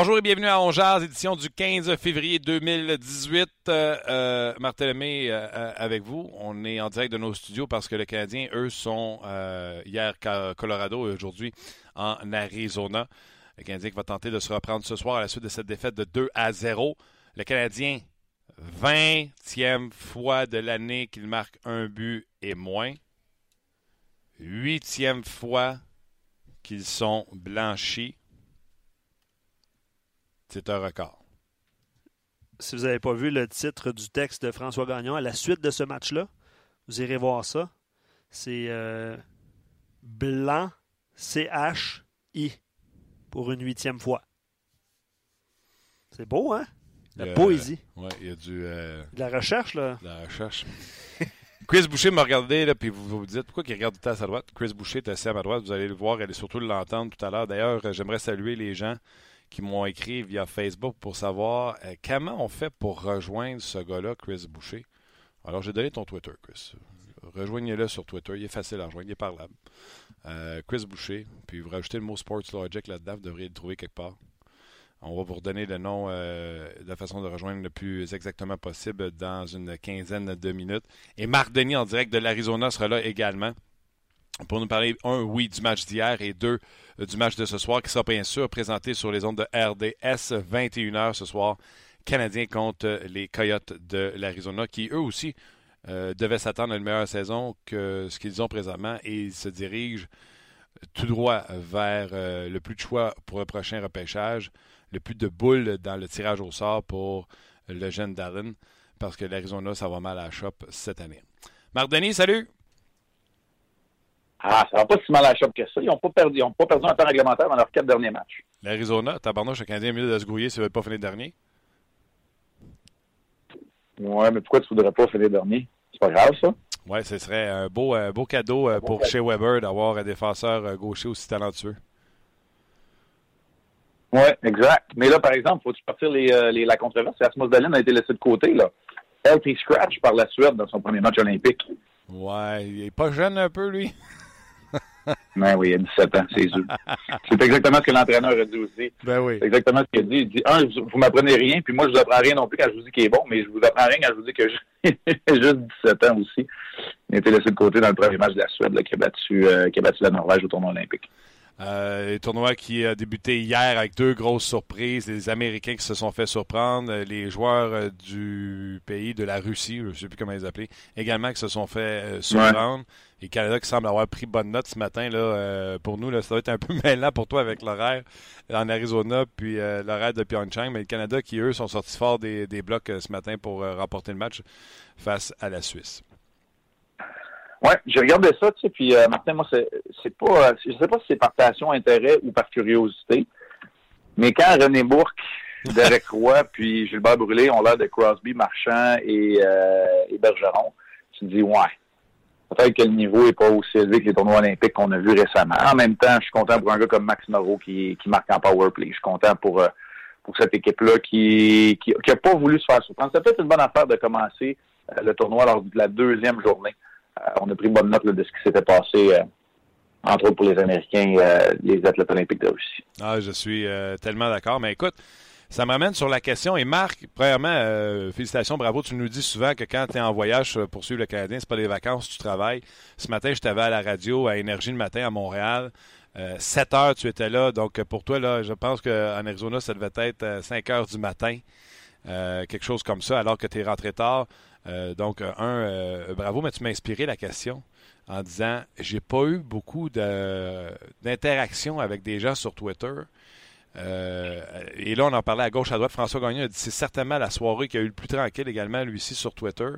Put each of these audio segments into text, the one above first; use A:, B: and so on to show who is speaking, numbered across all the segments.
A: Bonjour et bienvenue à Ongeaz, édition du 15 février 2018. Euh, euh, Martin euh, avec vous. On est en direct de nos studios parce que les Canadiens, eux, sont euh, hier Colorado et aujourd'hui en Arizona. Le Canadien va tenter de se reprendre ce soir à la suite de cette défaite de 2 à 0. Le Canadien, 20e fois de l'année qu'il marque un but et moins. Huitième fois qu'ils sont blanchis. C'est un record.
B: Si vous n'avez pas vu le titre du texte de François Gagnon à la suite de ce match-là, vous irez voir ça. C'est euh, blanc C-H-I pour une huitième fois. C'est beau, hein? La
A: Euh,
B: poésie.
A: Ouais, il y a du. euh,
B: De la recherche, là.
A: de la recherche. Chris Boucher m'a regardé, là, puis vous vous dites pourquoi il regarde tout à sa droite? Chris Boucher est assis à ma droite, vous allez le voir, et surtout l'entendre tout à l'heure. D'ailleurs, euh, j'aimerais saluer les gens qui m'ont écrit via Facebook pour savoir euh, comment on fait pour rejoindre ce gars-là, Chris Boucher. Alors, j'ai donné ton Twitter, Chris. Rejoignez-le sur Twitter, il est facile à rejoindre, il est parlable. Euh, Chris Boucher, puis vous rajoutez le mot Sports Logic là-dedans, vous devriez le trouver quelque part. On va vous redonner le nom euh, la façon de rejoindre le plus exactement possible dans une quinzaine de minutes. Et Marc Denis en direct de l'Arizona sera là également pour nous parler, un, oui, du match d'hier et deux, euh, du match de ce soir qui sera bien sûr présenté sur les ondes de RDS 21h ce soir. Canadiens contre les Coyotes de l'Arizona qui eux aussi euh, devaient s'attendre à une meilleure saison que ce qu'ils ont présentement et ils se dirigent tout droit vers euh, le plus de choix pour le prochain repêchage, le plus de boules dans le tirage au sort pour le jeune Darren parce que l'Arizona, ça va mal à la shop cette année. Marc Denis, salut!
C: Ah, ça va pas si mal à la chope que ça. Ils n'ont pas perdu, ils ont pas perdu un temps réglementaire dans leurs quatre derniers matchs.
A: L'Arizona, tabarnouche, le Canadien mieux de se grouiller s'il ne veut pas finir dernier.
C: Ouais, mais pourquoi tu voudrais pas finir dernier? C'est pas grave, ça.
A: Ouais, ce serait un beau, un beau cadeau euh, pour chez Weber d'avoir un défenseur euh, gaucher aussi talentueux.
C: Ouais, exact. Mais là, par exemple, faut-tu partir les, euh, les- la controverse? Rasmus Dahlin a été laissé de côté, là. LT Scratch par la Suède dans son premier match olympique.
A: Ouais, il est pas jeune un peu, lui.
C: Ben oui, il a 17 ans, c'est sûr. C'est exactement ce que l'entraîneur a dit aussi.
A: Ben oui.
C: C'est exactement ce qu'il a dit. Il dit, un, vous, vous m'apprenez rien, puis moi, je vous apprends rien non plus quand je vous dis qu'il est bon, mais je vous apprends rien quand je vous dis que j'ai juste 17 ans aussi. Il a été laissé de côté dans le premier match de la Suède, là, qui, a battu, euh, qui a battu la Norvège au tournoi olympique.
A: Euh, le tournoi qui a débuté hier avec deux grosses surprises. Les Américains qui se sont fait surprendre, euh, les joueurs euh, du pays, de la Russie, je ne sais plus comment les appeler, également qui se sont fait euh, surprendre. Et le Canada qui semble avoir pris bonne note ce matin. Là, euh, pour nous, là, ça va être un peu mêlant pour toi avec l'horaire en Arizona puis l'horaire de Pyeongchang. Mais le Canada qui, eux, sont sortis fort des, des blocs ce matin pour remporter le match face à la Suisse.
C: Ouais, j'ai regardé ça, tu sais, puis euh, Martin, moi, c'est, c'est pas, euh, je sais pas si c'est par passion, intérêt ou par curiosité, mais quand René Bourque, Derek Roy, puis Gilbert Brûlé ont l'air de Crosby, Marchand et, euh, et Bergeron, tu te dis, ouais, peut-être que le niveau est pas aussi élevé que les tournois olympiques qu'on a vus récemment. En même temps, je suis content pour un gars comme Max Moreau qui, qui marque en power play. Je suis content pour, euh, pour cette équipe-là qui, qui, qui a pas voulu se faire surprendre. C'est peut-être une bonne affaire de commencer euh, le tournoi lors de la deuxième journée. Euh, on a pris bonne note de ce qui s'était passé, euh, entre autres pour les Américains, euh, les athlètes olympiques de Russie.
A: Ah, je suis euh, tellement d'accord. Mais écoute, ça me ramène sur la question. Et Marc, premièrement, félicitations, bravo. Tu nous dis souvent que quand tu es en voyage pour suivre le Canadien, c'est pas des vacances, tu travailles. Ce matin, je t'avais à la radio à Énergie le matin à Montréal. Euh, 7 heures, tu étais là. Donc, pour toi, là, je pense qu'en Arizona, ça devait être euh, 5 heures du matin. Quelque chose comme ça, alors que tu es rentré tard. Euh, donc, un, euh, bravo, mais tu m'as inspiré la question en disant j'ai pas eu beaucoup de- d'interaction avec des gens sur Twitter. Euh, et là, on en parlait à gauche, à droite. François Gagnon a dit c'est certainement la soirée qui a eu le plus tranquille également, lui aussi, sur Twitter.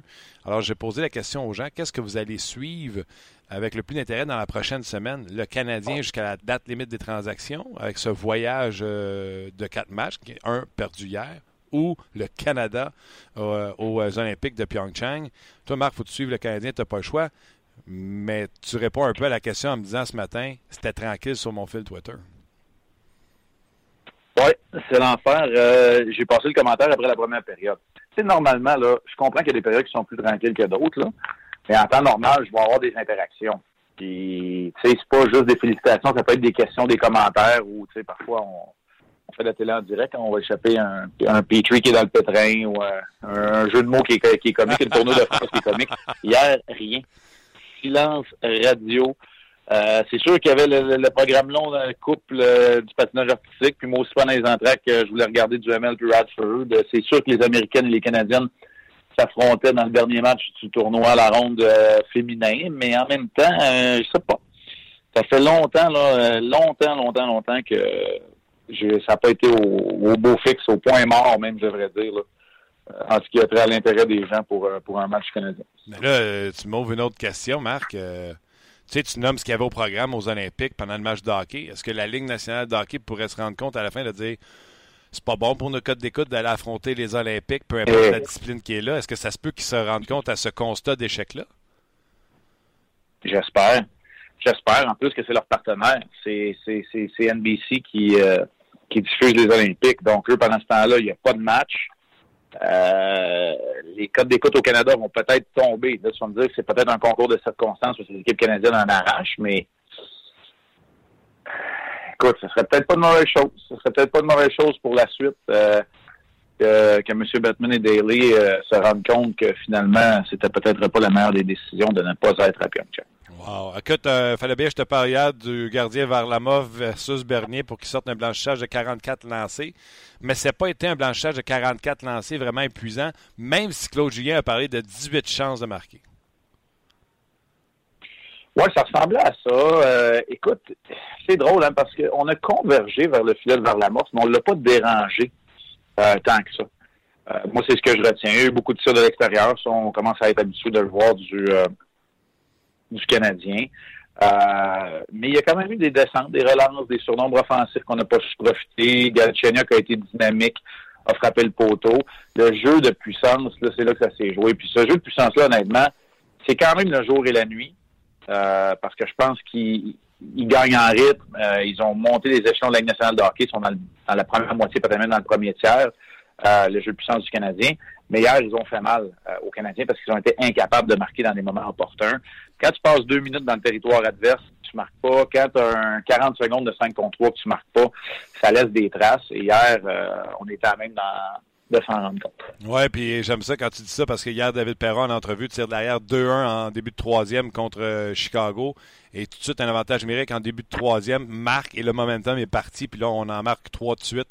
A: Alors, j'ai posé la question aux gens qu'est-ce que vous allez suivre avec le plus d'intérêt dans la prochaine semaine? Le Canadien jusqu'à la date limite des transactions, avec ce voyage euh, de quatre matchs, un perdu hier, ou le Canada euh, aux Olympiques de Pyeongchang. Toi, Marc, faut tu suivre le Canadien, tu n'as pas le choix. Mais tu réponds un peu à la question en me disant ce matin, c'était tranquille sur mon fil Twitter.
C: Oui, c'est l'enfer. Euh, j'ai passé le commentaire après la première période. C'est normalement, là, je comprends qu'il y a des périodes qui sont plus tranquilles que d'autres. Mais en temps normal, je vais avoir des interactions. Puis, tu sais, c'est pas juste des félicitations, ça peut être des questions, des commentaires ou, tu sais, parfois, on, fait la télé en direct, on va échapper un, un Petrie qui est dans le pétrin ou euh, un, jeu de mots qui est, qui est comique, une tournoi de France qui est comique. Hier, rien. Silence radio. Euh, c'est sûr qu'il y avait le, programme long le couple euh, du patinage artistique, puis moi aussi pendant les entraques, je voulais regarder du ML puis Radford. C'est sûr que les Américaines et les Canadiennes s'affrontaient dans le dernier match du tournoi à la ronde féminin, mais en même temps, je sais pas. Ça fait longtemps, là, longtemps, longtemps, longtemps que ça n'a pas été au, beau fixe, au point mort même, je devrais dire, en ce qui a trait à l'intérêt des gens pour, euh, pour un match canadien.
A: Mais là, euh, tu m'ouvres une autre question, Marc. Euh, tu sais, tu nommes ce qu'il y avait au programme aux Olympiques pendant le match de hockey. Est-ce que la Ligue nationale de hockey pourrait se rendre compte à la fin de dire c'est pas bon pour nos codes d'écoute d'aller affronter les Olympiques, peu importe la discipline qui est là? Est-ce que ça se peut qu'ils se rendent compte à ce constat d'échec-là?
C: J'espère. J'espère en plus que c'est leur partenaire. C'est NBC qui, qui diffuse les Olympiques. Donc, eux, pendant ce temps-là, il n'y a pas de match. Euh, les codes d'écoute au Canada vont peut-être tomber. Là, tu me dire que c'est peut-être un concours de circonstances où l'équipe canadienne en arrache, mais écoute, ce serait peut-être pas de mauvaise chose. Ce serait peut-être pas de mauvaise chose pour la suite euh, que, que M. Batman et Daly euh, se rendent compte que finalement, c'était peut-être pas la meilleure des décisions de ne pas être à Pyeongchang.
A: Wow. Écoute, euh, fallait bien que je te hier du gardien Varlamov versus Bernier pour qu'il sorte un blanchissage de 44 lancés. Mais ce n'a pas été un blanchissage de 44 lancés vraiment épuisant, même si Claude Julien a parlé de 18 chances de marquer.
C: Oui, ça ressemblait à ça. Euh, écoute, c'est drôle hein, parce qu'on a convergé vers le filet de Varlamov, mais on ne l'a pas dérangé euh, tant que ça. Euh, moi, c'est ce que je retiens. Il y a eu beaucoup de tirs de l'extérieur. On commence à être habitué de le voir du, du Canadien. Euh, mais il y a quand même eu des descentes, des relances, des surnombres offensifs qu'on n'a pas su profiter. Galchenyuk a été dynamique, a frappé le poteau. Le jeu de puissance, là, c'est là que ça s'est joué. Puis ce jeu de puissance-là, honnêtement, c'est quand même le jour et la nuit. Euh, parce que je pense qu'ils gagnent en rythme. Euh, ils ont monté les échelons de la nationale de hockey. Ils sont dans, la première moitié, peut-être même dans le premier tiers. le jeu de puissance du Canadien. Mais hier, ils ont fait mal aux Canadiens parce qu'ils ont été incapables de marquer dans des moments opportuns. Quand tu passes deux minutes dans le territoire adverse, tu marques pas. Quand tu as un 40 secondes de 5 contre 3 que tu marques pas, ça laisse des traces. Et hier, euh, on était à même dans, de s'en rendre compte.
A: Oui, puis j'aime ça quand tu dis ça parce que hier, David Perron, en entrevue, tire derrière 2-1 en début de troisième contre euh, Chicago. Et tout de suite, un avantage numérique en début de troisième, marque et le momentum est parti. Puis là, on en marque trois de suite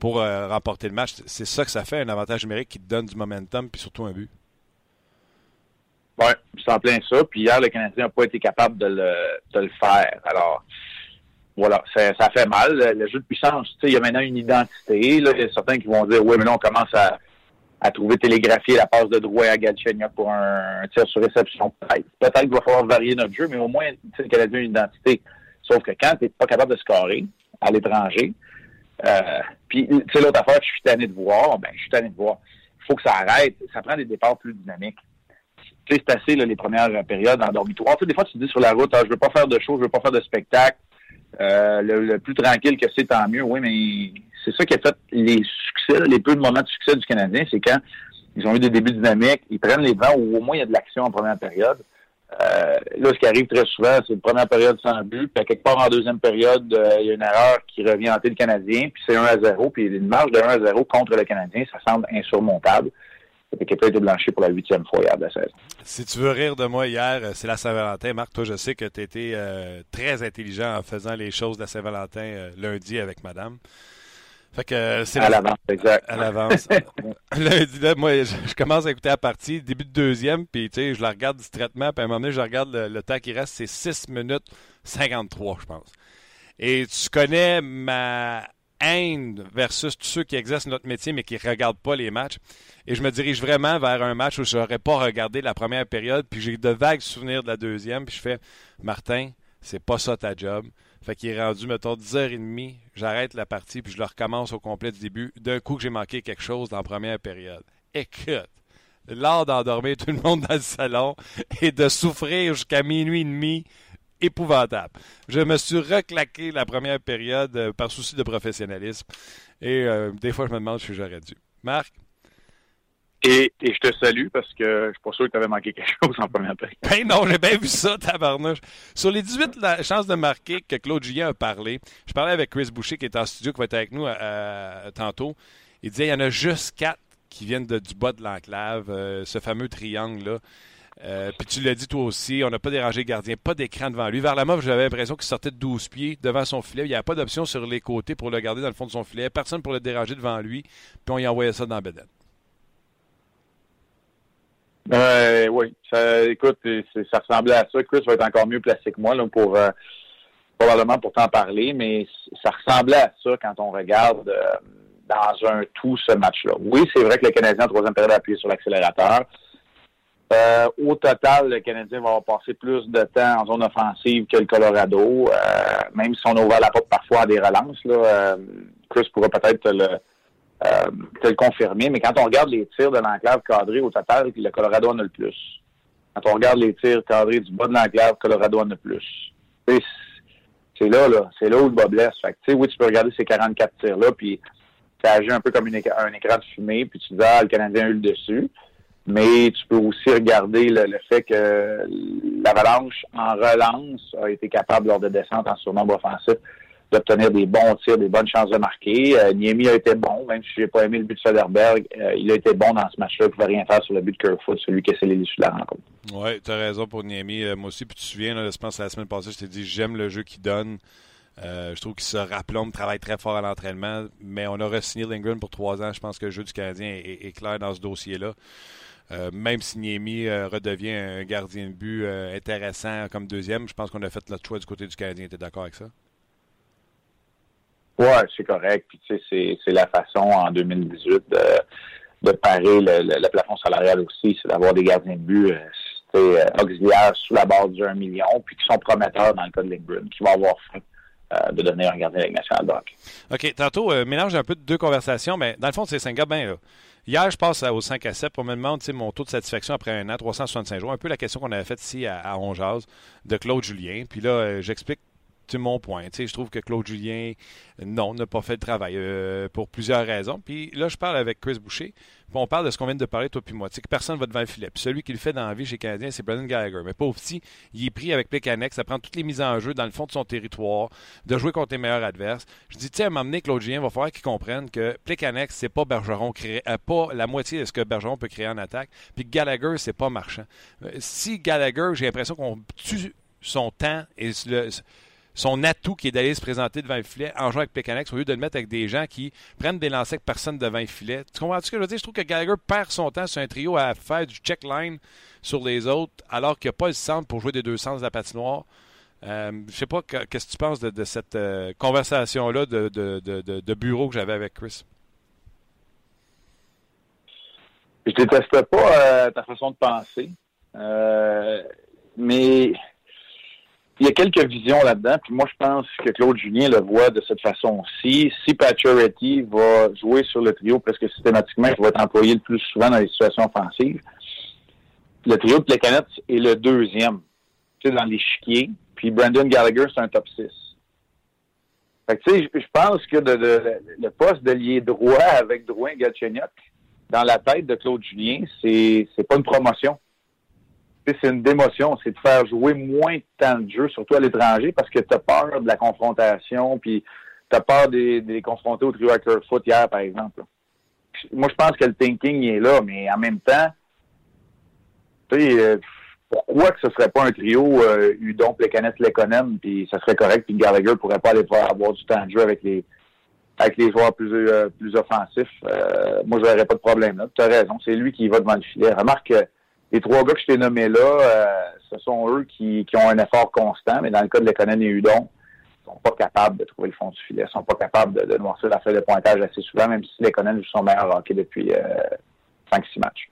A: pour euh, remporter le match. C'est ça que ça fait, un avantage numérique qui te donne du momentum puis surtout un but.
C: Oui, c'est en plein ça. Puis hier, le Canadien n'a pas été capable de le, de le faire. Alors, voilà, ça, fait mal. Le, jeu de puissance, tu sais, il y a maintenant une identité. Là. Il y a certains qui vont dire, oui, mais là, on commence à, à trouver télégraphier la passe de droit à Galchenyuk pour un, tir sur réception. Peut-être qu'il va falloir varier notre jeu, mais au moins, le Canadien a une identité. Sauf que quand tu n'es pas capable de scorer à l'étranger, euh, puis, tu sais, l'autre affaire je suis tanné de voir, ben, je suis tanné de voir. Il faut que ça arrête. Ça prend des départs plus dynamiques c'est assez les premières périodes en dormitoire. Tu sais, des fois, tu te dis sur la route, ah, je veux pas faire de show, je veux pas faire de spectacle. Euh, le, plus tranquille que c'est, tant mieux. Oui, mais c'est ça qui a fait les succès, les peu de moments de succès du Canadien, c'est quand ils ont eu des débuts dynamiques, ils prennent les vents ou au moins il y a de l'action en première période. Euh, là, ce qui arrive très souvent, c'est une première période sans but, puis à quelque part en deuxième période, euh, il y a une erreur qui revient hanter le Canadien, puis c'est 1 à 0, puis une marge de 1 à 0 contre le Canadien, ça semble insurmontable. L'équipe a été blanchi pour la huitième fois hier de la saison.
A: Si tu veux rire de moi hier, euh, c'est la Saint-Valentin. Marc, toi, je sais que tu étais euh, très intelligent en faisant les choses de la Saint-Valentin euh, lundi avec madame.
C: Fait que c'est à l'avance, exact.
A: À l'avance. lundi, là, moi, je, commence à écouter la partie, début de deuxième, puis tu sais, je la regarde distraitement, puis à un moment donné, je regarde le, temps qui reste, c'est 6 minutes 53, je pense. Et tu connais ma haine versus tous ceux qui exercent notre métier mais qui ne regardent pas les matchs. Et je me dirige vraiment vers un match où je n'aurais pas regardé la première période, puis j'ai de vagues souvenirs de la deuxième, puis je fais Martin, c'est pas ça ta job. Fait qu'il est rendu, mettons, 10h30, j'arrête la partie, puis je le recommence au complet du début. D'un coup que j'ai manqué quelque chose dans la première période. Écoute, l'art d'endormir tout le monde dans le salon et de souffrir jusqu'à minuit et demi épouvantable. Je me suis reclaqué la première période euh, par souci de professionnalisme. Et euh, des fois, je me demande si j'aurais dû. Marc?
C: Et, et, je te salue parce que je suis pas sûr que tu avais manqué quelque chose en première période.
A: Ben non, j'ai bien vu ça, tabarnouche. Sur les 18 chances de marquer que Claude Julien a parlé, je parlais avec Chris Boucher qui est en studio, qui va être avec nous euh, tantôt. Il disait il y en a juste quatre qui viennent de, du bas de l'enclave, ce fameux triangle-là. Euh, puis tu l'as dit toi aussi, on n'a pas dérangé le gardien, pas d'écran devant lui. Vers la mauve, j'avais l'impression qu'il sortait de 12 pieds devant son filet. Il n'y avait pas d'option sur les côtés pour le garder dans le fond de son filet. Personne pour le déranger devant lui. Puis on y envoyait ça dans Beden.
C: Euh, oui. Ça, écoute, ça ressemblait à ça. Chris va être encore mieux placé que moi là, pour euh, probablement pour t'en parler, mais ça ressemblait à ça quand on regarde dans un tout ce match-là. Oui, c'est vrai que le Canadien en troisième période a appuyé sur l'accélérateur. Euh, au total, le Canadien va passer plus de temps en zone offensive que le Colorado, euh, même si on ouvre la porte parfois à des relances. Là, euh, Chris pourra peut-être te le, le confirmer, mais quand on regarde les tirs de l'enclave cadré au total, le Colorado en a le plus. Quand on regarde les tirs cadrés du bas de l'enclave, Colorado en a le plus. C'est là, là, c'est là où le bas blesse. Fait oui, tu peux regarder ces 44 tirs-là, puis ça agit un peu comme un écran de fumée, puis tu dis, ah, le Canadien a eu le dessus. Mais tu peux aussi regarder le, fait que l'Avalanche, en relance, a été capable, lors de descente en surnombre offensif, d'obtenir des bons tirs, des bonnes chances de marquer. Euh, Niemi a été bon, même si j'ai pas aimé le but de Soderberg, euh, il a été bon dans ce match-là. Il pouvait rien faire sur le but de Kerfoot, celui qui a scellé l'issue de la rencontre.
A: Oui, tu as raison pour Niemi. Euh, moi aussi, puis tu te souviens, je pense la semaine passée, je t'ai dit j'aime le jeu qu'il donne. Je trouve qu'il se rappelons, travaille très fort à l'entraînement, mais on a re-signé Lindgren pour trois ans. Je pense que le jeu du Canadien est clair dans ce dossier-là. Euh, même si Niemi euh, redevient un gardien de but euh, intéressant comme deuxième, je pense qu'on a fait notre choix du côté du Canadien. Tu es d'accord avec ça?
C: Oui, c'est correct. Puis, tu sais, c'est la façon en 2018 de, de parer le, plafond salarial aussi, c'est d'avoir des gardiens de but auxiliaires sous la base du 1 million, puis qui sont prometteurs dans le cas de Lindgren, qui vont avoir faim de devenir un gardien de la nationale de
A: OK. Tantôt, mélange un peu de deux conversations, mais dans le fond, c'est ben, là. Hier, je passe au 5 à 7 pour me demander mon taux de satisfaction après un an, 365 jours. Un peu la question qu'on avait faite ici à, à de Claude Julien. Puis là, euh, j'explique mon point. je trouve que Claude Julien, non, n'a pas fait le travail euh, pour plusieurs raisons. Puis là, je parle avec Chris Boucher, puis on parle de ce qu'on vient de parler, toi puis moi. que personne va devant le filet. Puis celui qui le fait dans la vie chez Canadien, c'est Brendan Gallagher. Mais pauvre petit, il est pris avec Plekanec, ça prend toutes les mises en jeu dans le fond de son territoire, de jouer contre les meilleurs adverses. Je dis, tiens, à m'emmener Claude Julien, va falloir qu'il comprenne que Plekanec, c'est pas Bergeron créé, euh, pas la moitié de ce que Bergeron peut créer en attaque. Puis Gallagher, c'est pas marchand. Euh, si Gallagher, j'ai l'impression qu'on tue son temps et le, son atout qui est d'aller se présenter devant le filet en jouant avec Pécanex au lieu de le mettre avec des gens qui prennent des lancers avec personne devant le filet. Tu comprends ce que je veux dire? Je trouve que Gallagher perd son temps sur un trio à faire du check line sur les autres alors qu'il n'y a pas le centre pour jouer des deux sens de la patinoire. Euh, je sais pas qu'est-ce que tu penses de, cette euh, conversation-là de, de, bureau que j'avais avec Chris?
C: Je déteste pas euh, ta façon de penser. Euh, mais il y a quelques visions là-dedans. Puis moi, je pense que Claude Julien le voit de cette façon-ci. Si Pacioretty va jouer sur le trio presque systématiquement, il va être employé le plus souvent dans les situations offensives. Le trio de Plekanec est le deuxième, tu sais, dans l'échiquier. Puis Brandon Gallagher, c'est un top 6. Fait que, tu sais, je pense que le poste de lié droit avec Drouin Galchenyuk, dans la tête de Claude Julien, c'est pas une promotion c'est une démotion, c'est de faire jouer moins de temps de jeu, surtout à l'étranger, parce que tu as peur de la confrontation, puis tu as peur des, des confronter au trio Foot hier, par exemple. Moi, je pense que le thinking est là, mais en même temps, tu sais, euh, pourquoi que ce serait pas un trio euh, Udon, Plekanec, Lekonen, puis ça serait correct, puis Gallagher pourrait pas aller avoir du temps de jeu avec les avec les joueurs plus euh, plus offensifs. Euh, moi, j'aurais pas de problème là. Tu as raison, c'est lui qui va devant le filet. Remarque que les trois gars que je t'ai nommés là, euh, ce sont eux qui, ont un effort constant, mais dans le cas de Lekonen et Udon, sont pas capables de trouver le fond du filet, sont pas capables de, noircir la feuille de pointage assez souvent, même si Conan jouent son meilleur hockey depuis euh, 5-6 matchs.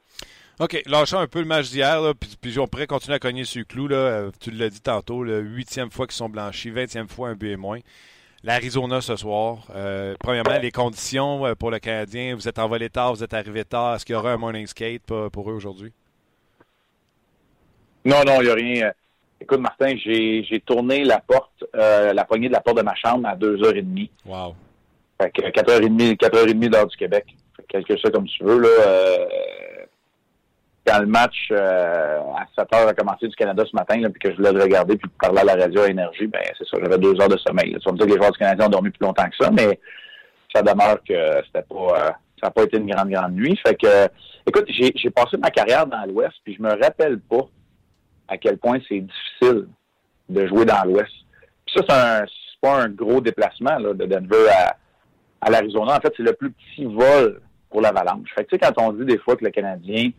A: OK, lâchons un peu le match d'hier, puis, puis on pourrait continuer à cogner sur le clou. Là. Euh, tu l'as dit tantôt, la huitième fois qu'ils sont blanchis, vingtième fois un but et moins. L'Arizona ce soir. Euh, premièrement, les conditions pour le Canadien. Vous êtes envolé tard, vous êtes arrivé tard. Est-ce qu'il y aura un morning skate pour eux aujourd'hui?
C: Non, non, il n'y a rien. Écoute, Martin, j'ai tourné la porte, euh, la poignée de la porte de ma chambre à 2h30.
A: Wow.
C: Fait que 4h30, 4h30 d'heure du Québec. Fait que quelque chose comme tu veux, là. euh, quand le match euh, à 7 heures a commencé du Canada ce matin, là, puis que je voulais le regarder puis parler à la radio à Énergie, ben c'est ça, j'avais deux heures de sommeil. là. Tu vas me dire que les joueurs du Canadien ont dormi plus longtemps que ça, mais ça demeure que c'était pas euh, ça n'a pas été une grande, grande nuit. Fait que écoute, j'ai j'ai passé ma carrière dans l'Ouest, puis je me rappelle pas à quel point c'est difficile de jouer dans l'Ouest. Puis ça, c'est pas un gros déplacement là, de Denver à, à l'Arizona. En fait, c'est le plus petit vol pour l'Avalanche. Fait que tu sais, quand on dit des fois que le Canadien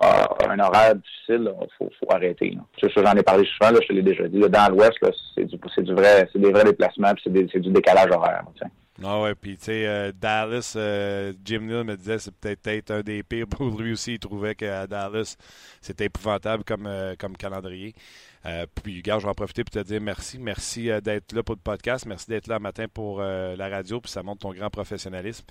C: a un horaire difficile, il faut, faut arrêter. ça, j'en ai parlé souvent, là, je te l'ai déjà dit. là, dans l'Ouest, c'est du du vrai, c'est des vrais déplacements, puis c'est du décalage horaire.
A: Ah ouais, puis tu sais, euh, Dallas, euh, Jim Neal me disait c'est peut-être un des pires pour lui aussi. Il trouvait qu'à Dallas, c'était épouvantable comme, euh, comme calendrier. Euh, puis, gars, je vais en profiter pour te dire merci. Merci d'être là pour le podcast. Merci d'être là le matin pour la radio. Puis ça montre ton grand professionnalisme.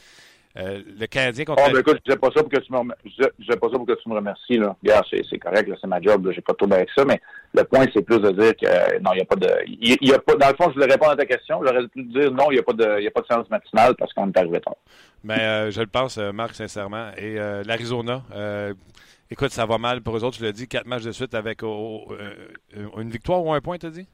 A: Euh, le Canadien contre.
C: Oh, ben écoute, je disais pas ça pour que tu me remer- je disais- je disais pas ça pour que tu me remercies, là. Regarde, c'est, c'est correct, là, c'est ma job, là, j'ai pas de trouble avec ça, mais le point, c'est plus de dire que, euh, non, il y a pas de, y a pas, dans le fond, je voulais répondre à ta question, j'aurais pu te dire, non, il y a pas de, y a pas de séance matinale parce qu'on est arrivé tard.
A: Mais euh, je le pense, euh, Marc, sincèrement. Et euh, l'Arizona, écoute, ça va mal pour eux autres. Je l'ai dit, quatre matchs de suite avec oh, une victoire ou un point, t'as dit?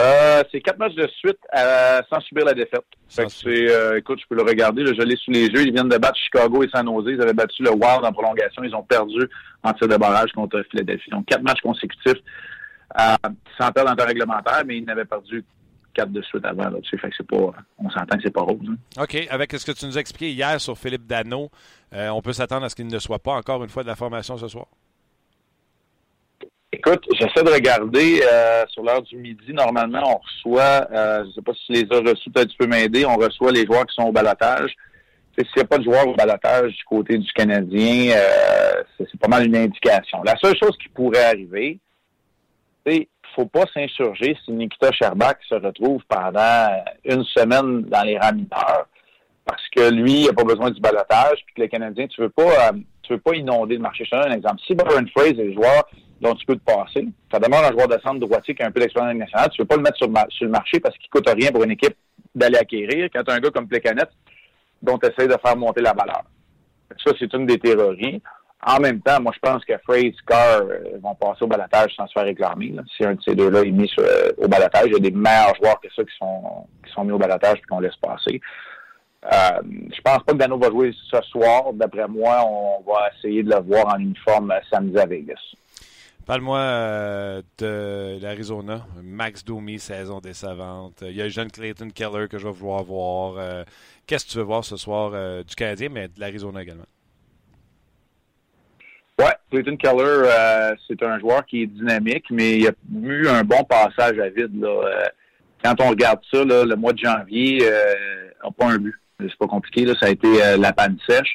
C: Euh, c'est quatre matchs de suite euh, sans subir la défaite. Fait
A: Sans
C: que c'est, euh, écoute, je peux le regarder, là, je l'ai sous les yeux. Ils viennent de battre Chicago et San Jose. Ils avaient battu le Wild en prolongation. Ils ont perdu en tir de barrage contre Philadelphie. Donc, quatre matchs consécutifs euh, sans perdre en temps réglementaire, mais ils n'avaient perdu quatre de suite avant. Là, fait que c'est pas, on s'entend que c'est pas rose. hein.
A: OK. Avec ce que tu nous as expliqué hier sur Philippe Dano, on peut s'attendre à ce qu'il ne soit pas encore une fois de la formation ce soir?
C: Écoute, j'essaie de regarder euh, sur l'heure du midi. Normalement, on reçoit, euh, je sais pas si tu les as reçus, peut-être tu peux m'aider, on reçoit les joueurs qui sont au balotage. S'il n'y a pas de joueurs au balotage du côté du Canadien, euh, c'est pas mal une indication. La seule chose qui pourrait arriver, c'est faut pas s'insurger si Nikita Sherbak se retrouve pendant une semaine dans les rangs parce que lui, il n'a pas besoin du balotage, puis que le Canadien, tu veux pas, euh, tu veux pas inonder le marché. Je te donne un exemple. Si Byron Fraser est joueur dont tu peux te passer, ça demeure un joueur de centre droitier qui a un peu d'expérience nationale, tu veux pas le mettre sur le, marché parce qu'il coûte rien pour une équipe d'aller acquérir quand tu as un gars comme Plecanet dont tu essaies de faire monter la valeur. Ça, c'est une des théories. En même temps, moi, je pense que Fraser, Carr euh, vont passer au balotage sans se faire réclamer. Si un de ces deux-là est mis euh, au balotage, il y a des meilleurs joueurs que ça qui sont, mis au balotage et qu'on laisse passer. Euh, je pense pas que Dano va jouer ce soir. D'après moi, on va essayer de le voir en uniforme euh, samedi à Vegas.
A: Parle-moi euh, de l'Arizona. Max Domi, saison décevante. Il y a jeune Clayton Keller que je vais vouloir voir. Euh, Qu'est-ce que tu veux voir ce soir euh, du Canadien, mais de l'Arizona également?
C: Ouais, Clayton Keller, c'est un joueur qui est dynamique, mais il a eu un bon passage à vide. Quand on regarde ça, le mois de janvier, euh, n'a pas un but. C'est pas compliqué. Ça a été la panne sèche.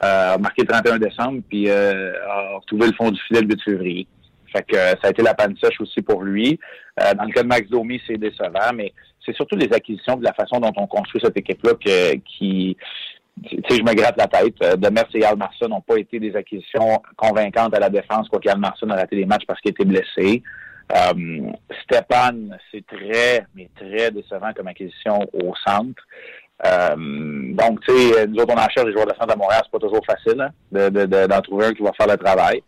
C: A marqué le 31 décembre, puis a retrouvé le fond du filet le 8 février. Fait que euh, ça a été la panne sèche aussi pour lui. Euh, dans le cas de Max Domi, c'est décevant, mais c'est surtout les acquisitions de la façon dont on construit cette équipe-là qui, tu sais, je me gratte la tête. Euh, Demers et Almarson n'ont pas été des acquisitions convaincantes à la défense, quoique Almarson a raté des matchs parce qu'il était blessé. Euh, Stéphane, c'est très, mais très décevant comme acquisition au centre. Donc, tu sais, nous autres, on en cherche des joueurs de centre à Montréal, c'est pas toujours facile hein, de, de- de- d'en trouver un qui va faire le travail.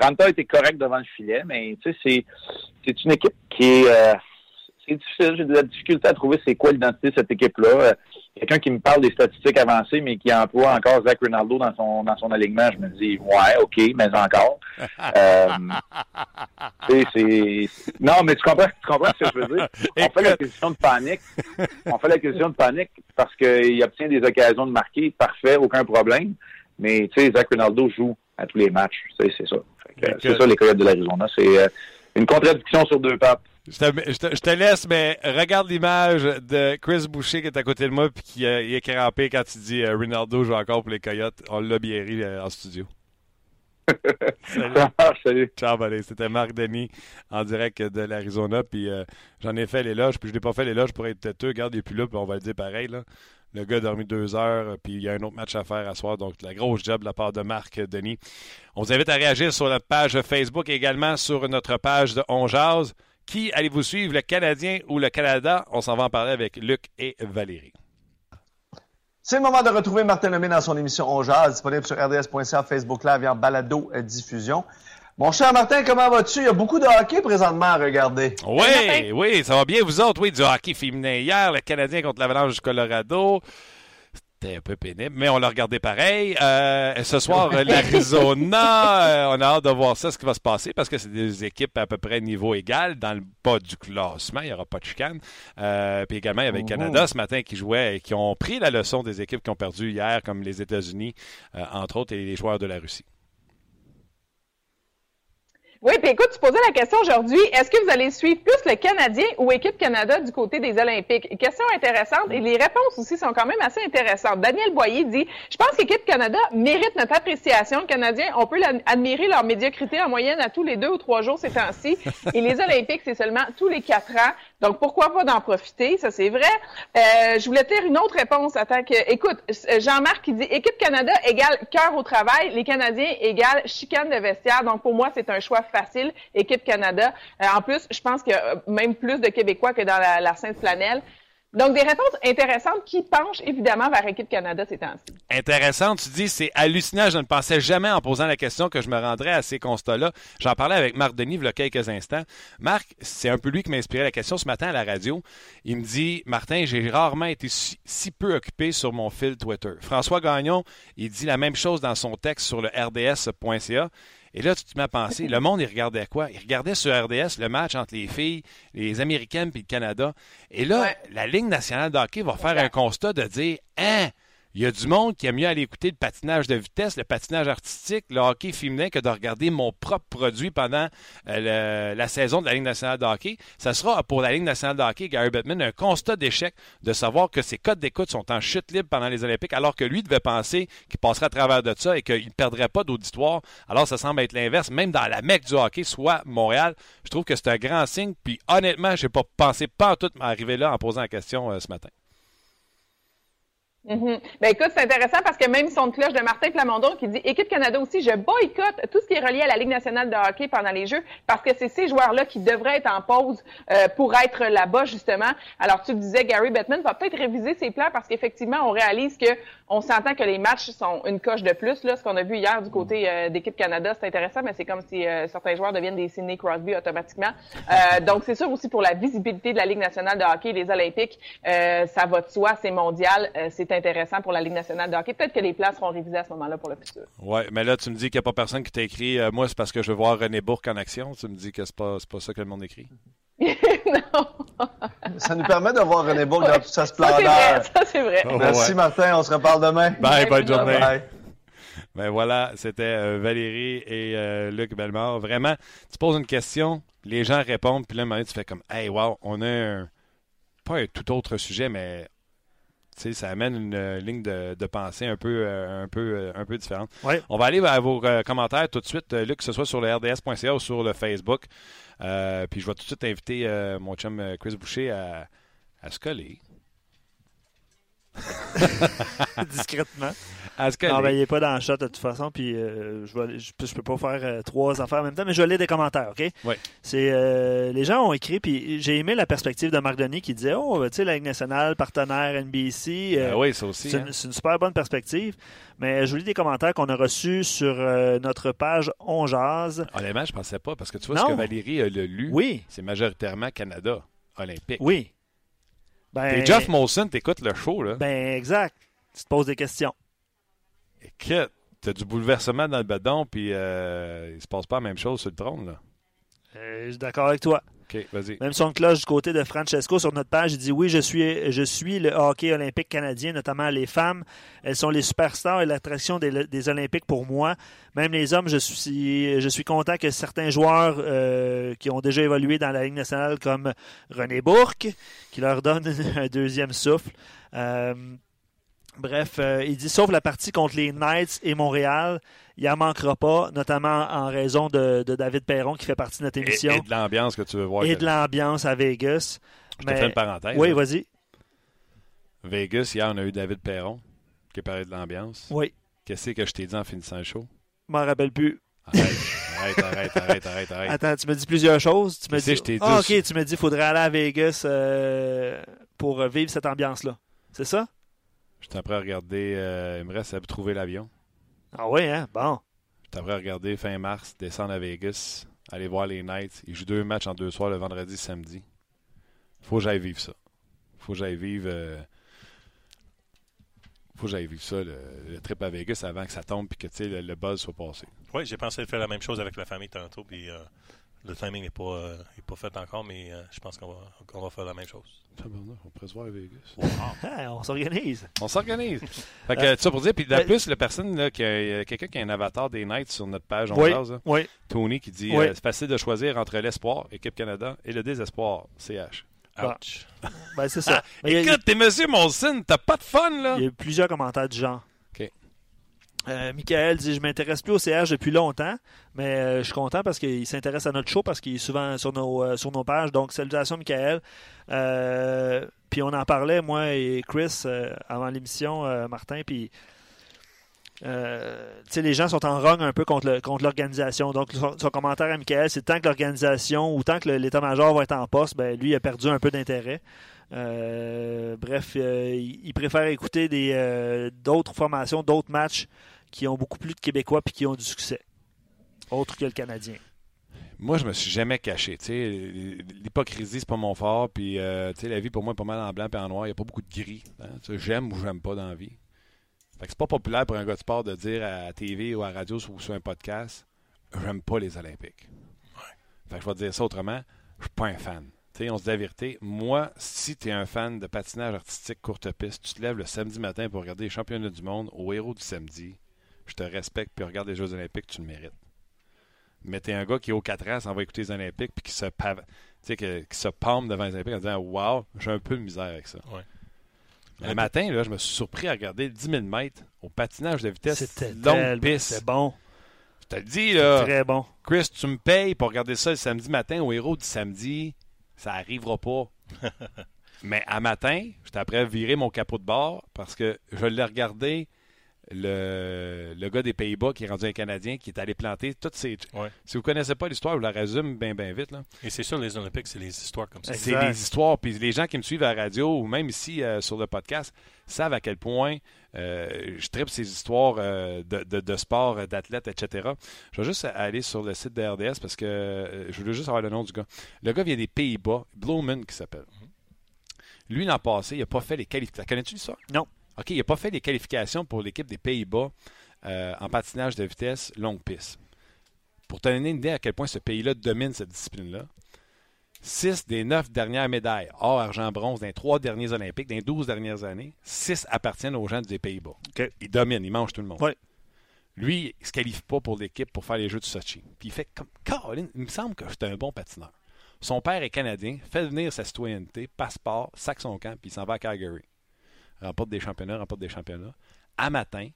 C: Ranta était correct devant le filet, mais tu sais, c'est, c'est une équipe qui est, euh, c'est difficile. J'ai de la difficulté à trouver c'est quoi l'identité de cette équipe-là. Euh, Quelqu'un qui me parle des statistiques avancées, mais qui emploie encore Zach Ronaldo dans son dans son alignement, je me dis ouais, ok, mais encore. Euh, tu sais, c'est non, mais tu comprends, tu comprends ce que je veux dire. On fait l'acquisition de panique. On fait l'acquisition de panique parce qu'il obtient des occasions de marquer, parfait, aucun problème. Mais tu sais, Zach Ronaldo joue à tous les matchs. Tu sais, c'est ça. C'est ça les Coyotes de l'Arizona. C'est euh, une contradiction sur deux pattes.
A: Je te, je, te, je te, laisse, mais regarde l'image de Chris Boucher qui est à côté de moi puis qui euh, est crampé quand il dit euh, Ronaldo joue encore pour les Coyotes. On l'a bien ri euh, en studio.
C: Salut. Salut.
A: Ciao, buddy. C'était Marc Denis en direct de l'Arizona. Puis euh, j'en ai fait l'éloge, puis je n'ai pas fait l'éloge pour être têteux. Regarde, il n'est plus là, puis on va le dire pareil. Là. Le gars a dormi deux heures, puis il y a un autre match à faire à soir. Donc, la grosse job de la part de Marc Denis. On vous invite à réagir sur la page Facebook et également sur notre page de On Jazz. Qui allez-vous suivre, le Canadien ou le Canada? On s'en va en parler avec Luc et Valérie.
D: C'est le moment de retrouver Martin Lemay dans son émission On Jazz, disponible sur rds.ca, Facebook Live et en balado diffusion. Mon cher Martin, comment vas-tu? Il y a beaucoup de hockey présentement à regarder.
A: Oui, oui, ça va bien. Vous autres, oui, du hockey féminin hier, le Canadien contre l'Avalanche du Colorado. C'était un peu pénible, mais on l'a regardé pareil. Euh, ce soir, l'Arizona, euh, on a hâte de voir ça, ce qui va se passer, parce que c'est des équipes à peu près niveau égal dans le bas du classement. Il n'y aura pas de chicane. Euh, puis également, il y avait le Canada ce matin qui jouait et qui ont pris la leçon des équipes qui ont perdu hier, comme les États-Unis, euh, entre autres, et les joueurs de la Russie.
E: Oui, puis écoute, tu posais la question aujourd'hui, est-ce que vous allez suivre plus le Canadien ou équipe Canada du côté des Olympiques? Question intéressante et les réponses aussi sont quand même assez intéressantes. Daniel Boyer dit, je pense qu'équipe Canada mérite notre appréciation. Le Canadien, on peut admirer leur médiocrité en moyenne à tous les deux ou trois jours ces temps-ci. Et les Olympiques, c'est seulement tous les quatre ans. Donc, pourquoi pas d'en profiter? Ça, c'est vrai. Euh, je voulais dire une autre réponse. Attends que, écoute, Jean-Marc qui dit, équipe Canada égale cœur au travail, les Canadiens égale chicane de vestiaire. Donc, pour moi, c'est un choix facile, équipe Canada. Euh, en plus, je pense qu'il y a même plus de Québécois que dans la, la Sainte-Flanelle. Donc, des réponses intéressantes qui penchent évidemment vers Équipe Canada ces temps-ci.
A: Intéressant. Tu dis, c'est hallucinant. Je ne pensais jamais en posant la question que je me rendrais à ces constats-là. J'en parlais avec Marc Denis il y a quelques instants. Marc, c'est un peu lui qui m'a inspiré la question ce matin à la radio. Il me dit, Martin, j'ai rarement été si, peu occupé sur mon fil Twitter. François Gagnon, il dit la même chose dans son texte sur le rds.ca. Et là, tu à penser, le monde, il regardait quoi? Il regardait sur RDS le match entre les filles, les Américaines puis le Canada. Et là, ouais. la Ligue nationale de hockey va faire un constat de dire, hein, il y a du monde qui aime mieux aller écouter le patinage de vitesse, le patinage artistique, le hockey féminin que de regarder mon propre produit pendant euh, la saison de la Ligue nationale de hockey. Ça sera pour la Ligue nationale de hockey, Gary Bettman, un constat d'échec de savoir que ses codes d'écoute sont en chute libre pendant les Olympiques, alors que lui devait penser qu'il passerait à travers de ça et qu'il ne perdrait pas d'auditoire. Alors ça semble être l'inverse, même dans la mecque du hockey, soit Montréal. Je trouve que c'est un grand signe. Puis honnêtement, je n'ai pas pensé pas tout m'arriver là en posant la question euh, ce matin.
E: -hmm. Ben écoute, c'est intéressant parce que même son de cloche de Martin Plamondon qui dit Équipe Canada aussi, je boycotte tout ce qui est relié à la Ligue nationale de hockey pendant les Jeux parce que c'est ces joueurs-là qui devraient être en pause euh, pour être là-bas justement. Alors tu le disais, Gary Bettman va peut-être réviser ses plans parce qu'effectivement, on réalise que on s'entend que les matchs sont une coche de plus. Là, ce qu'on a vu hier du côté euh, d'équipe Canada, c'est intéressant, mais c'est comme si euh, certains joueurs deviennent des Sidney Crosby automatiquement. Euh, donc c'est sûr aussi pour la visibilité de la Ligue nationale de hockey, les Olympiques, ça va de soi, c'est mondial, c'est intéressant pour la Ligue nationale de hockey. Peut-être que les plans seront révisés à ce moment-là pour le futur.
A: Oui, mais là, tu me dis qu'il n'y a pas personne qui t'a écrit Moi, c'est parce que je veux voir René Bourque en action. Tu me dis que c'est pas, pas ça que le monde écrit.
E: Non.
D: Ça nous permet de voir René Bourque dans toute sa splendeur.
E: Ça, c'est vrai.
A: Oh,
D: Merci,
A: ouais.
D: Martin. On se reparle demain.
A: Bye, bonne journée.
D: Bye.
A: Ben voilà, c'était euh, Valérie et euh, Luc Bellemare. Vraiment, tu poses une question, les gens répondent, puis là, à un moment donné, tu fais comme Hey, wow, on a un, pas un tout autre sujet, mais ça amène une euh, ligne de, de pensée un peu, euh, un peu, euh, un peu différente.
B: Ouais.
A: On va aller à vos commentaires tout de suite, Luc, que ce soit sur le rds.ca ou sur le Facebook. Euh, puis je vais tout de suite inviter euh, mon chum Chris Boucher à, à se coller.
B: Discrètement. Ben, n'est pas dans le chat de toute façon, puis euh, je, vais, je, je peux pas faire euh, trois affaires en même temps, mais je vais lire des commentaires, OK?
A: Oui.
B: C'est, euh, les gens ont écrit, puis j'ai aimé la perspective de Marc Denis qui disait, oh, tu sais, la Ligue nationale, partenaire NBC,
A: Ben oui, ça aussi.
B: c'est,
A: hein.
B: une, c'est une super bonne perspective, mais je vous lis des commentaires qu'on a reçus sur notre page On Jazz.
A: Honnêtement, je pensais pas, parce que tu vois
B: Non.
A: ce que Valérie a lu,
B: Oui,
A: c'est majoritairement Canada olympique.
B: oui. Ben,
A: Et Jeff Molson, t'écoutes le show, là.
B: Ben, exact. Tu te poses des questions.
A: Écoute, t'as du bouleversement dans le bedon, puis euh, il se passe pas la même chose sur le trône, là.
B: Euh, je suis d'accord avec toi. Même son cloche du côté de Francesco sur notre page, il dit oui, je suis, je suis le hockey olympique canadien, notamment les femmes. Elles sont les superstars et l'attraction des, des Olympiques pour moi. Même les hommes, je suis, je suis content que certains joueurs euh, qui ont déjà évolué dans la Ligue nationale, comme René Bourque, qui leur donne un deuxième souffle. Euh, Bref, euh, il dit sauf la partie contre les Knights et Montréal, il n'en manquera pas, notamment en raison de, de David Perron qui fait partie de notre émission
A: et de l'ambiance que tu veux voir.
B: et de l'ambiance à Vegas.
A: Je te fais une parenthèse.
B: Oui, vas-y.
A: Vegas, hier, on a eu David Perron qui a parlé de l'ambiance.
B: Oui.
A: Qu'est-ce que je t'ai dit en finissant le show?
B: Je m'en rappelle plus.
A: Arrête, arrête, arrête, arrête, arrête, arrête.
B: Attends, tu me dis plusieurs choses. Tu me dis,
A: je t'ai dit?
B: Ah, ok, tu me dis qu'il faudrait aller à Vegas euh, pour vivre cette ambiance-là. C'est ça?
A: Je suis prêt à regarder. euh, il me reste à trouver l'avion.
B: Ah oui, hein? Bon.
A: Je suis prêt à regarder fin mars, descendre à Vegas, aller voir les Knights. Ils jouent deux matchs en deux soirs, le vendredi, samedi. Faut que j'aille vivre ça. Faut que j'aille vivre. euh, Faut que j'aille vivre ça, le, le trip à Vegas, avant que ça tombe et que tu sais, le, le buzz soit passé.
F: Oui, j'ai pensé de faire la même chose avec la famille tantôt, puis euh, le timing n'est pas, euh, est pas fait encore, mais euh, je pense qu'on va, qu'on va faire la même chose.
A: On pourrait se voir à Vegas.
B: Ah, on s'organise.
A: On s'organise. Fait que, ça pour dire, puis de
B: Ben-
A: plus, la personne, là, qui a- quelqu'un qui a un avatar des Knights sur notre page, on
B: Oui.
A: jase, là.
B: Oui.
A: Tony qui dit
B: Oui.
A: euh, c'est facile de choisir entre l'espoir, équipe Canada, et le désespoir, CH.
B: Bon.
F: Ouch.
B: Ben, c'est ça. A-
A: Écoute, t'es monsieur Molson, t'as pas de fun, là?
B: Il y a eu plusieurs commentaires du genre. Euh, Michael dit Je m'intéresse plus au CH depuis longtemps, mais euh, je suis content parce qu'il s'intéresse à notre show parce qu'il est souvent sur nos, euh, sur nos pages. Donc, salutations, Michael. Puis on en parlait, moi et Chris, avant l'émission, Martin. Puis, euh, les gens sont en rogne un peu contre l'organisation. Donc, son, commentaire à Michael, c'est tant que l'organisation ou tant que l'état-major va être en poste, ben, lui, il a perdu un peu d'intérêt. Euh, bref, euh, il, préfère écouter d'autres formations, d'autres matchs qui ont beaucoup plus de Québécois et qui ont du succès. Autre que le Canadien.
A: Moi, je me suis jamais caché. L'hypocrisie, c'est pas mon fort. Puis, la vie, pour moi, est pas mal en blanc et en noir. Il n'y a pas beaucoup de gris. hein. J'aime ou j'aime pas dans la vie. Fait que c'est pas populaire pour un gars de sport de dire à TV ou à radio ou sur un podcast J'aime pas les Olympiques. Fait que je vais te dire ça autrement. Je suis pas un fan. On se dit la vérité. Moi, si tu es un fan de patinage artistique courte piste, tu te lèves le samedi matin pour regarder les championnats du monde au héros du samedi. Je te respecte, puis regarde les Jeux Olympiques, tu le mérites. Mais t'es un gars qui, aux 4 ans, s'en va écouter les Olympiques, puis qui se, pave- qui se palme devant les Olympiques en disant Waouh, j'ai un peu de misère avec ça.
F: Ouais.
A: Le matin, là, je me suis surpris à regarder 10 000 mètres au patinage de vitesse
B: C'était
A: longue piste.
B: C'est bon.
A: Je te le dis, là,
B: Très bon.
A: Chris, tu me payes pour regarder ça le samedi matin au héros du samedi. Ça arrivera pas. Mais à matin, j'étais après à virer mon capot de bord parce que je l'ai regardé, le, le gars des Pays-Bas qui est rendu un Canadien, qui est allé planter toutes ces.
F: Ouais.
A: Si vous connaissez pas l'histoire, je la résume bien, bien vite. Là.
F: Et c'est sûr, les Olympiques, c'est les histoires comme ça.
A: C'est des histoires. Puis les gens qui me suivent à la radio ou même ici euh, sur le podcast savent à quel point euh, je tripe ces histoires euh, de, de- de sport, d'athlètes, etc. Je vais juste aller sur le site de RDS parce que euh, je voulais juste avoir le nom du gars. Le gars vient des Pays-Bas, Blumen qui s'appelle. Lui, l'an passé, il n'a pas fait les qualifications. Connais-tu l'histoire?
B: Non.
A: OK, il n'a pas fait les qualifications pour l'équipe des Pays-Bas euh, en patinage de vitesse longue piste. Pour te donner une idée à quel point ce pays-là domine cette discipline-là, six des neuf dernières médailles, or, argent, bronze, dans les trois derniers Olympiques, dans les douze dernières années, six appartiennent aux gens des Pays-Bas.
B: OK.
A: Il domine, il mange tout le monde.
B: Ouais.
A: Lui, il ne se qualifie pas pour l'équipe pour faire les Jeux de Sochi. Puis il fait comme Caroline, il me semble que j'étais un bon patineur. Son père est canadien, fait venir sa citoyenneté, passeport, sac son camp, puis il s'en va à Calgary. Remporte des championnats, remporte des championnats. À matin,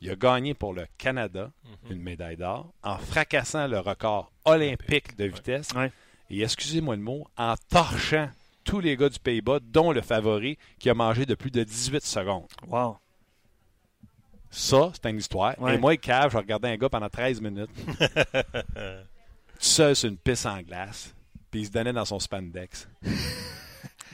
A: il a gagné pour le Canada
F: Mhm.
A: une médaille d'or en fracassant le record olympique de vitesse.
B: Ouais.
A: Et excusez-moi le mot, en torchant tous les gars du Pays-Bas, dont le favori qui a mangé de plus de 18 secondes.
B: Wow.
A: Ça, c'est une histoire.
B: Ouais.
A: Et moi, cave, je regardais un gars pendant 13 minutes, tout seul sur une piste en glace, puis il se donnait dans son spandex.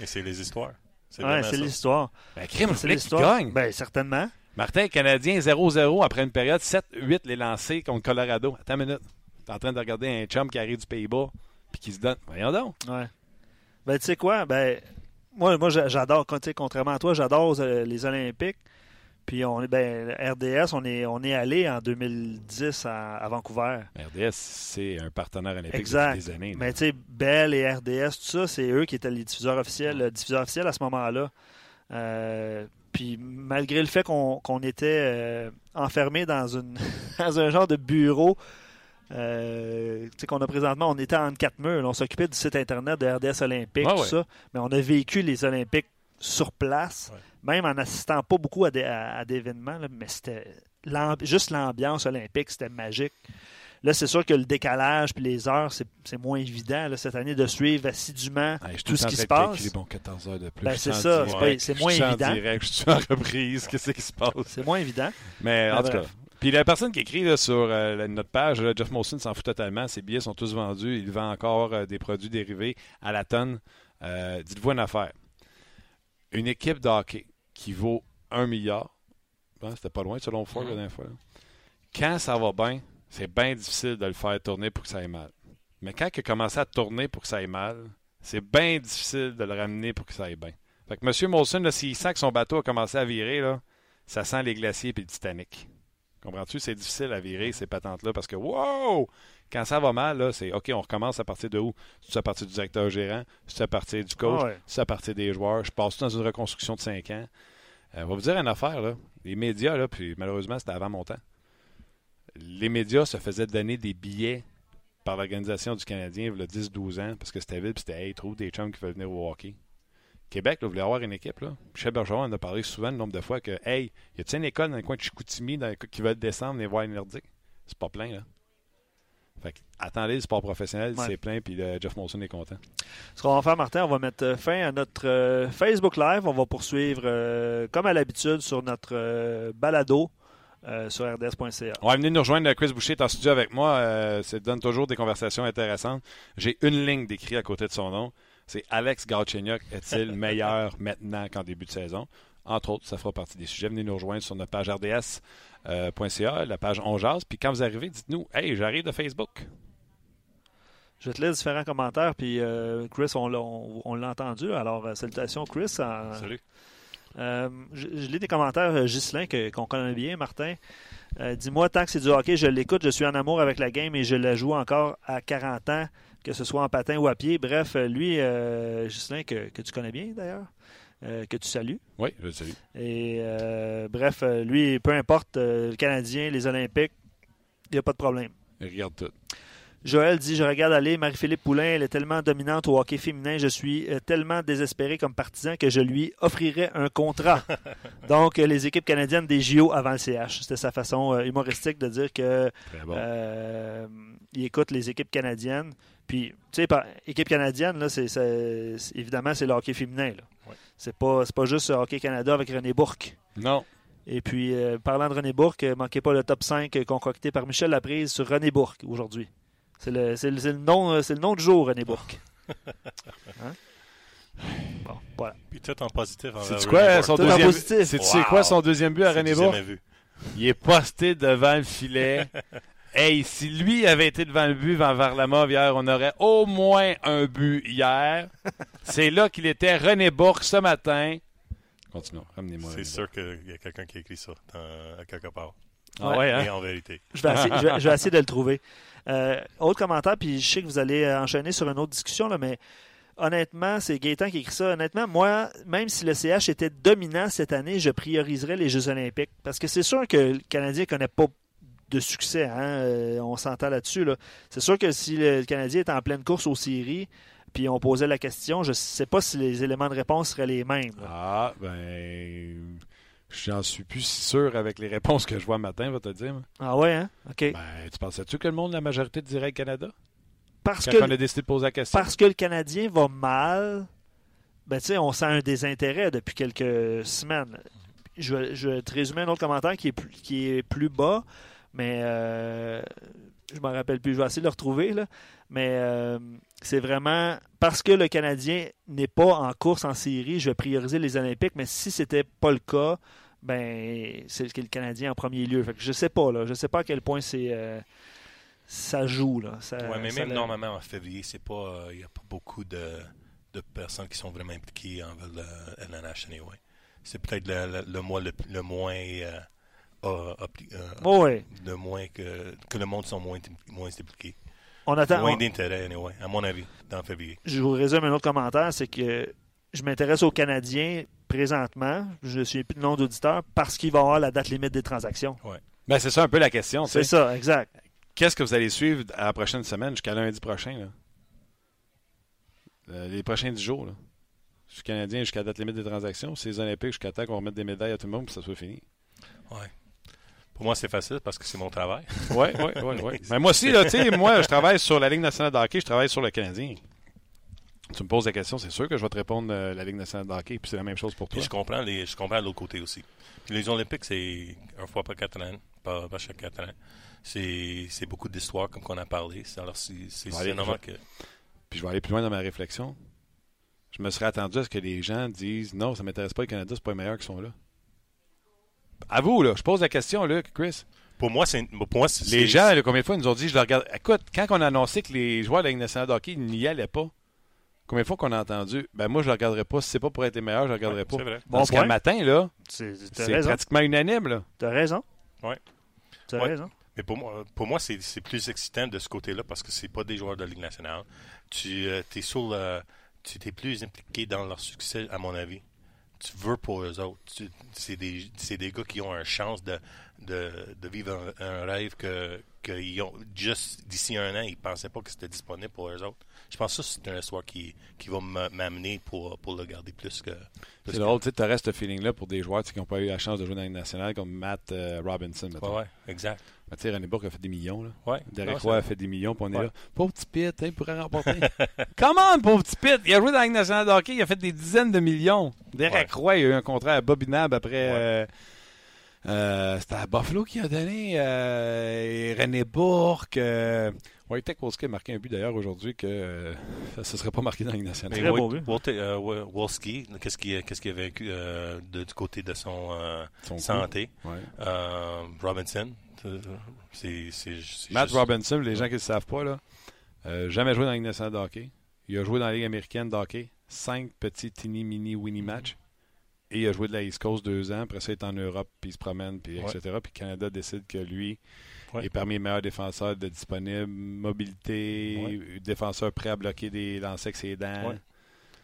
F: Et c'est les histoires. C'est
B: Ouais, l'histoire.
A: Ben, crime,
B: C'est l'histoire.
A: gagne.
B: Ben, certainement.
A: Martin, Canadien 0-0 après une période 7-8 les lancés contre Colorado. Attends une minute. T'es en train de regarder un chum qui arrive du Pays-Bas puis qui se donne. Voyons donc.
B: Ouais. Ben, tu sais quoi? Ben, moi, moi j'a- j'adore, contrairement à toi, j'adore euh, les Olympiques. Puis on est ben, RDS, on est, on est allé en 2010 à, à Vancouver.
A: RDS, c'est un partenaire olympique
B: Exact.
A: depuis des années. là.
B: Mais tu sais, Bell et RDS, tout ça, c'est eux qui étaient les diffuseurs officiels, le diffuseur officiel à ce moment-là. Euh, puis malgré le fait qu'on qu'on était euh, enfermé dans, une, dans un genre de bureau euh, qu'on a présentement, on était en quatre murs. là. on s'occupait du site internet de RDS Olympique, tout
A: ouais.
B: ça. Mais on a vécu les Olympiques sur place,
F: Ouais.
B: même en assistant pas beaucoup à des, à, à des événements. là, mais c'était juste l'ambiance olympique, c'était magique. Là, c'est sûr que le décalage puis les heures, c'est moins évident là, cette année de suivre assidûment tout ce qui se passe.
A: calculer, bon, 14 heures de plus.
B: Ben, c'est ça, c'est
A: je
B: moins évident.
A: direct, je suis en reprise. Qu'est-ce qui se passe?
B: C'est moins évident.
A: Mais en
B: Mais
A: tout cas. Puis la personne qui écrit là, sur euh, notre page, là, Jeff Molson s'en fout totalement. Ses billets sont tous vendus. Il vend encore euh, des produits dérivés à la tonne. Euh, Dites-vous une affaire. Une équipe de hockey qui vaut 1 milliard, hein, c'était pas loin selon Ford la dernière fois. Quand ça va bien, c'est bien difficile de le faire tourner pour que ça aille mal. Mais quand il a commencé à tourner pour que ça aille mal, c'est bien difficile de le ramener pour que ça aille bien. Fait que M. Molson, s'il sent que son bateau a commencé à virer, ça sent les glaciers et le Titanic. Comprends-tu? C'est difficile à virer ces patentes-là parce que, wow! Quand ça va mal, là, c'est OK, on recommence à partir de où? C'est à partir du directeur gérant, c'est à partir du coach,
B: Ah ouais.
A: c'est à partir des joueurs. Je passe dans une reconstruction de 5 ans. Euh, on va vous dire une affaire, là. Les médias, là, puis malheureusement, c'était avant mon temps. Les médias se faisaient donner des billets par l'organisation du Canadien il y a 10-12 ans parce que c'était vite, puis c'était Hey, trouve des chums qui veulent venir au hockey. Québec, là, voulait avoir une équipe. Là. Michel Bergeron en a parlé souvent le nombre de fois que Hey, y a-t-il une école dans le coin de Chicoutimi dans le cas qui veut descendre et voir une nordique? C'est pas plein, là. Fait que, attendez le sport professionnel,
B: Ouais.
A: c'est plein, puis Jeff Molson est content.
B: Ce qu'on va faire, Martin, on va mettre euh, fin à notre euh, Facebook Live. On va poursuivre, euh, comme à l'habitude, sur notre euh, balado sur rds.ca.
A: On va venir nous rejoindre. Chris Boucher est en studio avec moi. Ça donne toujours des conversations intéressantes. J'ai une ligne d'écrit à côté de son nom. C'est Alex Galchenyuk est-il meilleur maintenant qu'en début de saison? Entre autres, ça fera partie des sujets. Venez nous rejoindre sur notre page rds.ca, la page On Jase. Puis quand vous arrivez, dites-nous Hey, j'arrive de Facebook.
B: Je te laisser différents commentaires, puis euh, Chris, on l'a on- on l'a entendu. Alors, euh, salutations, Chris. En-
F: Salut.
B: Euh, je, je lis des commentaires, euh, Ghislain, que- qu'on connaît bien, Martin. Euh, Dis-moi, tant que c'est du hockey, je l'écoute, je suis en amour avec la game et je la joue encore à 40 ans, que ce soit en patin ou à pied. Bref, euh, lui, euh, Ghislain, que, que tu connais bien d'ailleurs, euh, que tu salues.
A: Oui, je le salue.
B: Et euh, bref, euh, lui, peu importe, le Canadien, les Olympiques, il n'y a pas de problème.
A: Il regarde tout.
B: Joël dit Je regarde aller Marie-Philippe Poulain, elle est tellement dominante au hockey féminin, je suis tellement désespéré comme partisan que je lui offrirais un contrat. Donc, les équipes canadiennes des JO avant le CH. C'était sa façon humoristique de dire que
A: bon.
B: euh, il écoute les équipes canadiennes. Puis, tu sais, par équipe canadienne, là, c'est- évidemment, c'est le hockey féminin. Là.
F: Ouais.
B: C'est pas, c'est pas juste Hockey Canada avec René Bourque.
A: non.
B: Et puis, euh, parlant de René Bourque, euh, manquez pas le top 5 euh, concocté par Michel Laprise sur René Bourque aujourd'hui. C'est le, c'est le- c'est le nom, euh, c'est le nom du jour, René Bourque. Hein? Bon, voilà.
F: Puis tout en positif. envers
A: C'est
F: René
A: quoi son deuxième
B: positif.
A: C'est tu sais
F: Wow.
A: quoi son deuxième but à René Bourque?
F: jamais vu.
A: Il est posté devant le filet. hey, si lui avait été devant le but vers Varlamov hier, on aurait au moins un but hier. C'est là qu'il était René Bourque ce matin. Continuons, ramenez-moi.
F: C'est sûr qu'il y a quelqu'un qui a écrit ça dans- à quelque part.
A: Ah ouais, hein?
F: Mais en vérité.
B: Je vais essayer, je vais- je vais essayer de le trouver. Euh, autre commentaire, puis je sais que vous allez enchaîner sur une autre discussion, là, mais honnêtement, c'est Gaétan qui écrit ça. Honnêtement, moi, même si le CH était dominant cette année, je prioriserais les Jeux Olympiques. Parce que c'est sûr que le Canadien ne connaît pas de succès. hein, euh, on s'entend là-dessus. Là. C'est sûr que si le Canadien est en pleine course aux séries, puis on posait la question, je ne sais pas si les éléments de réponse seraient les mêmes. là.
A: Ah, ben. J'en suis plus si sûr avec les réponses que je vois matin, va te dire.
B: Ah ouais, hein? OK.
A: Ben, tu pensais-tu que le monde, la majorité dirait Canada?
B: Parce
A: Quand
B: que
A: on a décidé de poser la question.
B: parce que le Canadien va mal, ben, tu sais, on sent un désintérêt depuis quelques semaines. Je vais, je vais te résumer un autre commentaire qui est plus, qui est plus bas, mais euh, je m'en rappelle plus. Je vais essayer de le retrouver. Là. Mais euh, c'est vraiment parce que le Canadien n'est pas en course en série, je vais prioriser les Olympiques. Mais si c'était pas le cas, ben c'est le Canadien en premier lieu. Fait que je sais pas là, je sais pas à quel point c'est euh, ça joue là. Ça-
F: Ouais, mais
B: ça
F: même normalement en février, c'est pas, il n'y a pas beaucoup de, de personnes qui sont vraiment impliquées envers le LNH anyway. c'est peut-être le, le, le mois le, le moins. Euh,
B: Oh, ouais.
F: le moins que, que le monde sont moins, moins impliqués.
B: On attend.
F: Moins
B: on-
F: d'intérêt, anyway, à mon avis, dans février.
B: je vous résume un autre commentaire, c'est que je m'intéresse aux Canadiens présentement. Je ne suis plus de nom d'auditeur parce qu'il va y avoir la date limite des transactions.
A: Ben, c'est ça un peu la question.
B: C'est ça, exact.
A: Qu'est-ce que vous allez suivre à la prochaine semaine jusqu'à lundi prochain? Là? Euh, les prochains 10 jours. Là. Je suis Canadien jusqu'à la date limite des transactions. C'est les Olympiques jusqu'à temps qu'on remette des médailles à tout le monde pour que ça soit fini.
F: Pour moi, c'est facile parce que c'est mon travail.
A: Oui, oui, oui. oui. Mais moi aussi, là, tu sais, moi, je travaille sur la Ligue nationale de hockey, je travaille sur le Canadien. Tu me poses la question, c'est sûr que je vais te répondre euh, la Ligue nationale de hockey, puis c'est la même chose pour toi.
F: Puis je comprends, les, je comprends de l'autre côté aussi. Puis les Olympiques, c'est une fois par quatre ans, pas, pas chaque quatre ans. C'est c'est beaucoup d'histoires, comme qu'on a parlé. C'est- Alors, c'est
A: Ouais, les-
F: normal que.
A: Puis je vais aller plus loin dans ma réflexion. Je me serais attendu à ce que les gens disent non, ça m'intéresse pas, le Canada, c'est pas les meilleurs qui sont là. À vous, là, je pose la question, Luc, Chris.
F: Pour moi, c'est. Pour moi, c'est-
A: Les gens, là, combien de fois ils nous ont dit, je le regarde. Écoute, quand on a annoncé que les joueurs de la Ligue nationale de hockey n'y allaient pas, combien de fois qu'on a entendu, ben moi, je le regarderai pas. Si c'est pas pour être les meilleurs, je le regarderai
F: Ouais,
A: pas.
F: c'est vrai.
B: Bon
A: Parce qu'un matin, là,
B: C'est-
A: pratiquement unanime, là.
B: T'as raison.
F: Ouais.
B: T'as
F: Ouais.
B: raison.
F: Mais pour moi, pour moi c'est c'est plus excitant de ce côté-là parce que c'est pas des joueurs de la Ligue nationale. Tu es sur le, tu t'es plus impliqué dans leur succès, à mon avis. Tu veux pour eux autres. C'est des, des gars qui ont une chance de, de, de vivre un, rêve que, que ils ont juste d'ici un an, ils pensaient pas que c'était disponible pour eux autres. Je pense que c'est une histoire qui, qui va m'a- m'amener pour, pour le garder plus que. plus
A: C'est drôle, tu sais, tu restes ce feeling-là pour des joueurs qui n'ont pas eu la chance de jouer dans la Ligue nationale, comme Matt euh, Robinson.
F: Ouais, ouais, exact.
A: Ben, tu sais, René Bourque a fait des millions, là.
F: Ouais.
A: Derek
F: Non,
A: Roy a fait des millions, puis on est là. Pauvre petit Pitt, hein, il pourrait remporter. Come on, pauvre petit Pitt! Il a joué dans la Ligue nationale de hockey, il a fait des dizaines de millions. Derek
F: Ouais.
A: Roy, il a eu un contrat à Bobby Nab après. Euh, euh, C'était à Buffalo qui a donné. euh, René Bourque. Euh, Wojtek Wolski a marqué un but d'ailleurs aujourd'hui que euh, ça ne serait pas marqué dans la Ligue nationale.
F: Mais Wolski, qu'est-ce qu'il qu'est-ce qu'il a vaincu euh, de- du côté de son euh, santé?
A: Ouais.
F: Euh, Robinson, c'est
A: Matt
F: juste-
A: Robinson, les gens qui ne le savent pas, là, euh, jamais joué dans la Ligue nationale de hockey. Il a joué dans la Ligue américaine de hockey. Cinq petits teeny mini winnie matchs. Et il a joué de la East Coast deux ans. Après ça, il est en Europe, puis il se promène, puis
F: Ouais.
A: etc. Puis le Canada décide que lui
F: Ouais.
A: est parmi les meilleurs défenseurs de disponibles. Mobilité,
F: Ouais.
A: défenseur prêt à bloquer des lancers avec ses dents.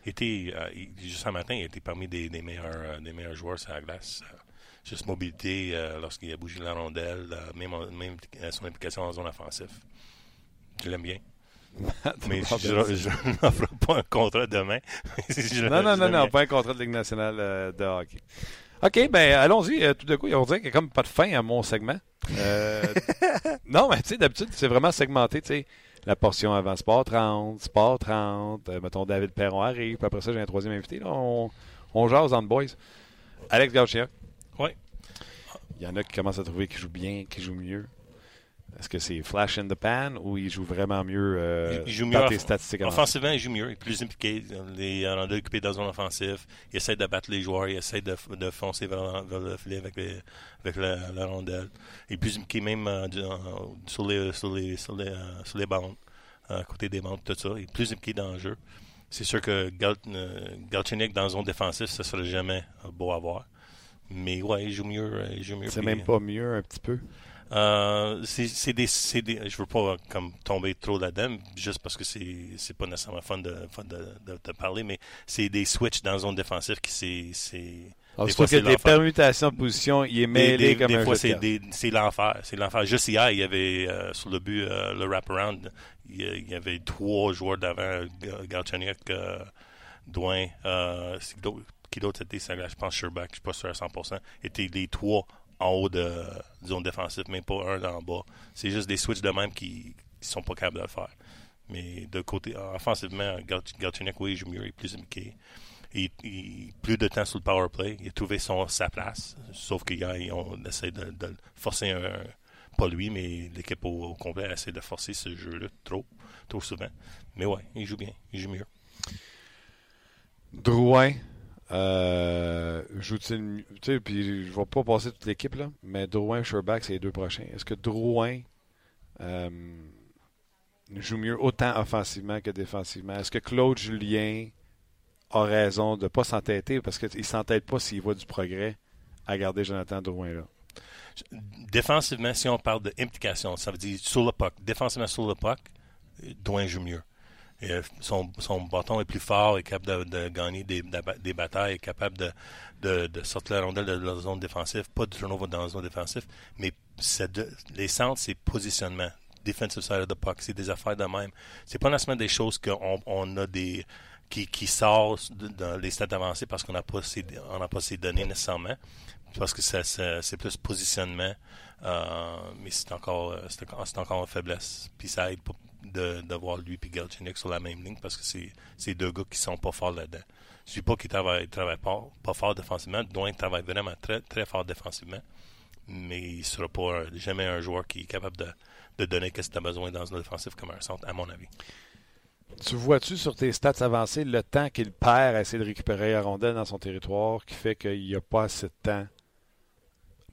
F: Était, euh, juste un matin, il était parmi des, des meilleurs, euh, des meilleurs joueurs sur la glace. Euh, juste mobilité, lorsqu'il a bougé la rondelle, même, même son implication en zone offensive. Je l'aime bien. Mais je je n'offre pas un contrat demain. Je-
A: Non, non, non, non, pas un contrat de Ligue nationale euh, de hockey. OK, ben allons-y. Euh, tout d'un coup, on dirait qu'il n'y a comme pas de fin à mon segment. Euh, non, mais tu sais, d'habitude, c'est vraiment segmenté, tu sais. La portion avant Sport 30, Sport 30, euh, mettons David Perron arrive, puis après ça, j'ai un troisième invité. Là, on, on jase dans le boys. Alex Gauchia.
F: Oui.
A: Il y en a qui commencent à trouver qu'il joue bien, qu'il joue mieux. Est-ce que c'est flash in the pan ou il joue vraiment mieux euh,
F: Il- joue
A: tes statistiques?
F: Offensivement, il joue mieux. Il est plus impliqué. Les rondelles occupées dans la zone offensive. Il essaie de battre les joueurs. Il essaie de, de foncer vers, vers le filet avec, les- avec la, la rondelle. Il est plus impliqué même euh, sur, les, sur, les, sur, les, euh, sur les bandes, à côté des bandes, tout ça. Il est plus impliqué dans le jeu. C'est sûr que Gal, euh, Galchenyuk dans la zone défensive, ça serait jamais beau à voir. Mais ouais, il joue mieux. euh, Il joue mieux
A: C'est même pas mieux un petit peu.
F: Euh, c'est des, des, je veux pas euh, comme tomber trop là-dedans, juste parce que c'est, c'est pas nécessairement fun de, fun de, de, de parler, mais c'est des switches dans la zone défensive qui c'est, c'est
A: Alors,
F: Des
A: c'est
F: fois,
A: que
F: c'est
A: des permutations de position, il est
F: des,
A: mêlé
F: des-
A: comme
F: des
A: un
F: fois c'est des, l'enfer, c'est l'enfer. Juste hier, il y avait euh, sur le but euh, le wraparound, il il y avait trois joueurs d'avant, Ga- Galchenyuk, euh, Douin, qui d'autre- ça, je pense Sherbach, je suis pas sûr à 100%, étaient les trois en haut de zone défensive, mais pas un en bas. C'est juste des switches de même qui, qui sont pas capables de le faire. Mais de côté, offensivement, Gal- Galchenyuk, oui, il joue mieux, il est plus impliqué. Il, il- plus de temps sur le power play. Il a trouvé son, sa place. Sauf qu'il on essaie de, de forcer un, pas lui, mais l'équipe au, au complet essaie de forcer ce jeu-là trop, trop souvent. Mais ouais, il joue bien, il joue mieux.
A: Drouin, euh, joue-t-il? Tu sais, puis je vais pas passer toute l'équipe, là, mais Drouin et Sherbach, c'est les deux prochains. Est-ce que Drouin euh, joue mieux autant offensivement que défensivement? Est-ce que Claude Julien a raison de ne pas s'entêter parce qu'il ne s'entête pas s'il voit du progrès à garder Jonathan Drouin là?
F: Défensivement, si on parle d'implication, ça veut dire sur le puck. Défensivement sur le puck, Drouin joue mieux. Euh, son, son, bâton est plus fort, est capable de, gagner des, des, batailles, est capable de, de, sortir la rondelle de la zone défensive, pas de turnover dans la zone défensive, mais les centres, c'est positionnement. Defensive side of the c'est des affaires de même. C'est pas nécessairement des choses qu'on on a des qui, qui sortent dans les stats avancés parce qu'on n'a pas, ces, on pas ces données nécessairement. Parce que c'est plus positionnement, euh, mais c'est encore, c'est encore une faiblesse. Puis ça aide pas de, de voir lui et Galchenyuk sur la même ligne parce que c'est, deux gars qui sont pas forts là-dedans. Je ne dis pas qu'il travaille, travaille pas, pas fort défensivement. Dwayne travaille vraiment très, très fort défensivement. Mais il ne sera pas jamais un joueur qui est capable de, donner ce que tu as besoin dans un défensif comme un centre, à mon avis.
A: Tu vois-tu sur tes stats avancées le temps qu'il perd à essayer de récupérer la dans son territoire qui fait qu'il n'y a pas assez de temps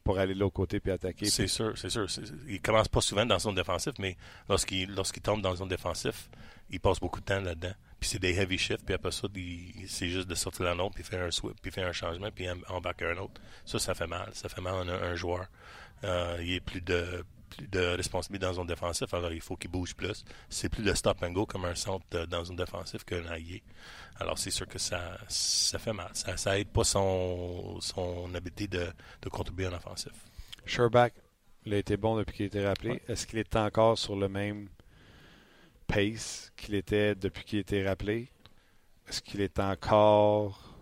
A: pour aller de l'autre côté puis attaquer?
F: C'est sûr, c'est sûr. Il commence pas souvent dans son défensif, mais lorsqu'il lorsqu'il tombe dans son défensif, il passe beaucoup de temps là-dedans. Puis c'est des heavy shifts, puis après ça, c'est juste de sortir la note, puis faire un swip, puis faire un changement, puis embarquer un autre. Ça, ça fait mal. Ça fait mal à un, joueur. Euh, il est plus de plus de responsabilité dans un défensif, alors il faut qu'il bouge plus. C'est plus de stop and go comme un centre dans un défensif qu'un allié. Alors c'est sûr que ça, ça fait mal. Ça, ça aide pas son, son habilité de, de contribuer en offensif.
A: Sherback, il a été bon depuis qu'il a été rappelé. Ouais. Est-ce qu'il est encore sur le même pace qu'il était depuis qu'il a été rappelé? Est-ce qu'il est encore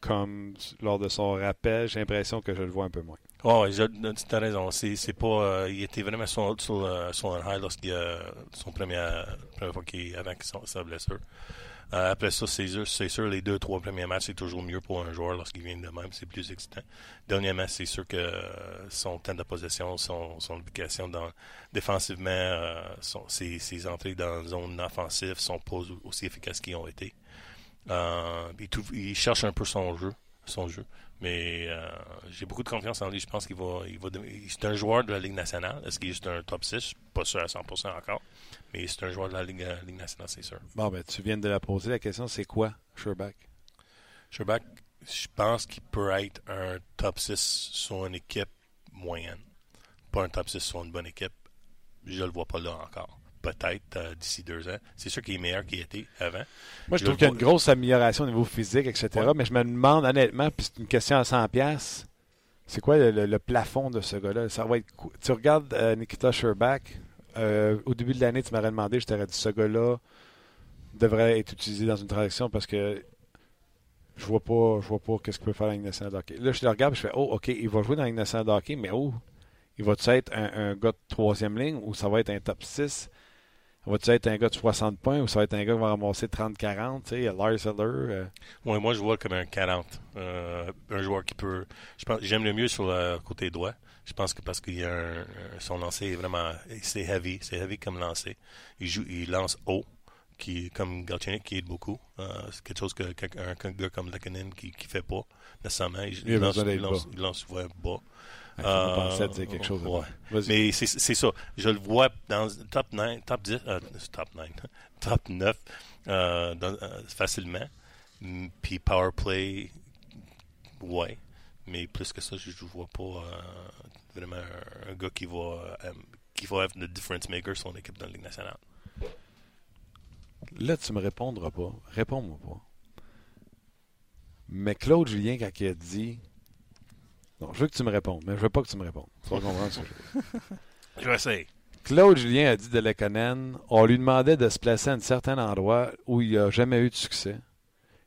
A: comme lors de son rappel? J'ai l'impression que je le vois un peu moins.
F: Oh, tu as raison. C'est, pas, euh, il était vraiment sur, sur, euh, un high lorsqu'il a son premier, première fois qu'il avant sa blessure. Euh, après ça, c'est sûr, c'est sûr, les deux, trois premiers matchs, c'est toujours mieux pour un joueur lorsqu'il vient de même. C'est plus excitant. Dernièrement, c'est sûr que son temps de possession, son, son implication défensivement, ses, entrées dans la zone offensive sont pas aussi efficaces qu'ils ont été. Il cherche un peu son jeu, son jeu. Mais euh, j'ai beaucoup de confiance en lui. Je pense qu'il va, il va. C'est un joueur de la Ligue nationale. Est-ce qu'il est juste un top 6 Je suis pas sûr à 100% encore. Mais c'est un joueur de la Ligue, euh, Ligue nationale, c'est sûr.
A: Bon, ben, tu viens de la poser. La question, c'est quoi, Sherback?
F: Sherback, je pense qu'il peut être un top 6 sur une équipe moyenne. Pas un top 6 sur une bonne équipe. Je le vois pas là encore peut-être euh, d'ici deux ans. C'est sûr qu'il est meilleur qu'il était avant.
A: Moi, je, je trouve qu'il y a une grosse amélioration au niveau physique, etc. Ouais. Mais je me demande honnêtement, puis c'est une question à 100$, c'est quoi le, le, le, plafond de ce gars-là? Ça va être Tu regardes euh, Nikita Sherback, euh, au début de l'année, tu m'aurais demandé, je t'aurais dit ce gars-là devrait être utilisé dans une transaction parce que je vois pas je vois pas qu'est-ce qu'il peut faire dans nationale de hockey. Là, je le regarde et je fais Oh, OK, il va jouer dans nationale de hockey, mais oh, il va-tu être un, un, gars de troisième ligne ou ça va être un top 6? Va-tu être un gars de 60 points ou ça va être un gars qui va ramasser 30-40? Tu sais, Lars Eller. Euh...
F: Ouais, moi, je vois comme un 40. Euh, un joueur qui peut. Je pense, j'aime le mieux sur le côté droit. Je pense que parce qu'il y a un, son lancer est vraiment. C'est heavy. C'est heavy comme lancer. Il, joue, il lance haut. Qui, comme Galchenyuk qui aide beaucoup. Euh, c'est quelque chose qu'un gars comme Lekanen qui ne fait pas nécessairement. Il, il, lance, il, lance, il lance souvent bas.
A: Je euh, pensais dire quelque chose.
F: Ouais. Mais c'est ça. Je le vois dans top 9, top 10, euh, top 9, top 9 euh, dans, facilement. Puis power play, ouais. Mais plus que ça, je ne vois pas vraiment un, un, gars qui va, qui va être le difference maker sur son équipe dans la Ligue nationale.
A: Là, tu me répondras pas. Réponds-moi pas. Mais Claude Julien, quand il a dit non, je veux que tu me répondes, mais je veux pas que tu me répondes. Tu vas comprendre ce que je veux.
F: Je vais essayer.
A: Claude Julien a dit de Lekonen, on lui demandait de se placer à un certain endroit où il n'a jamais eu de succès.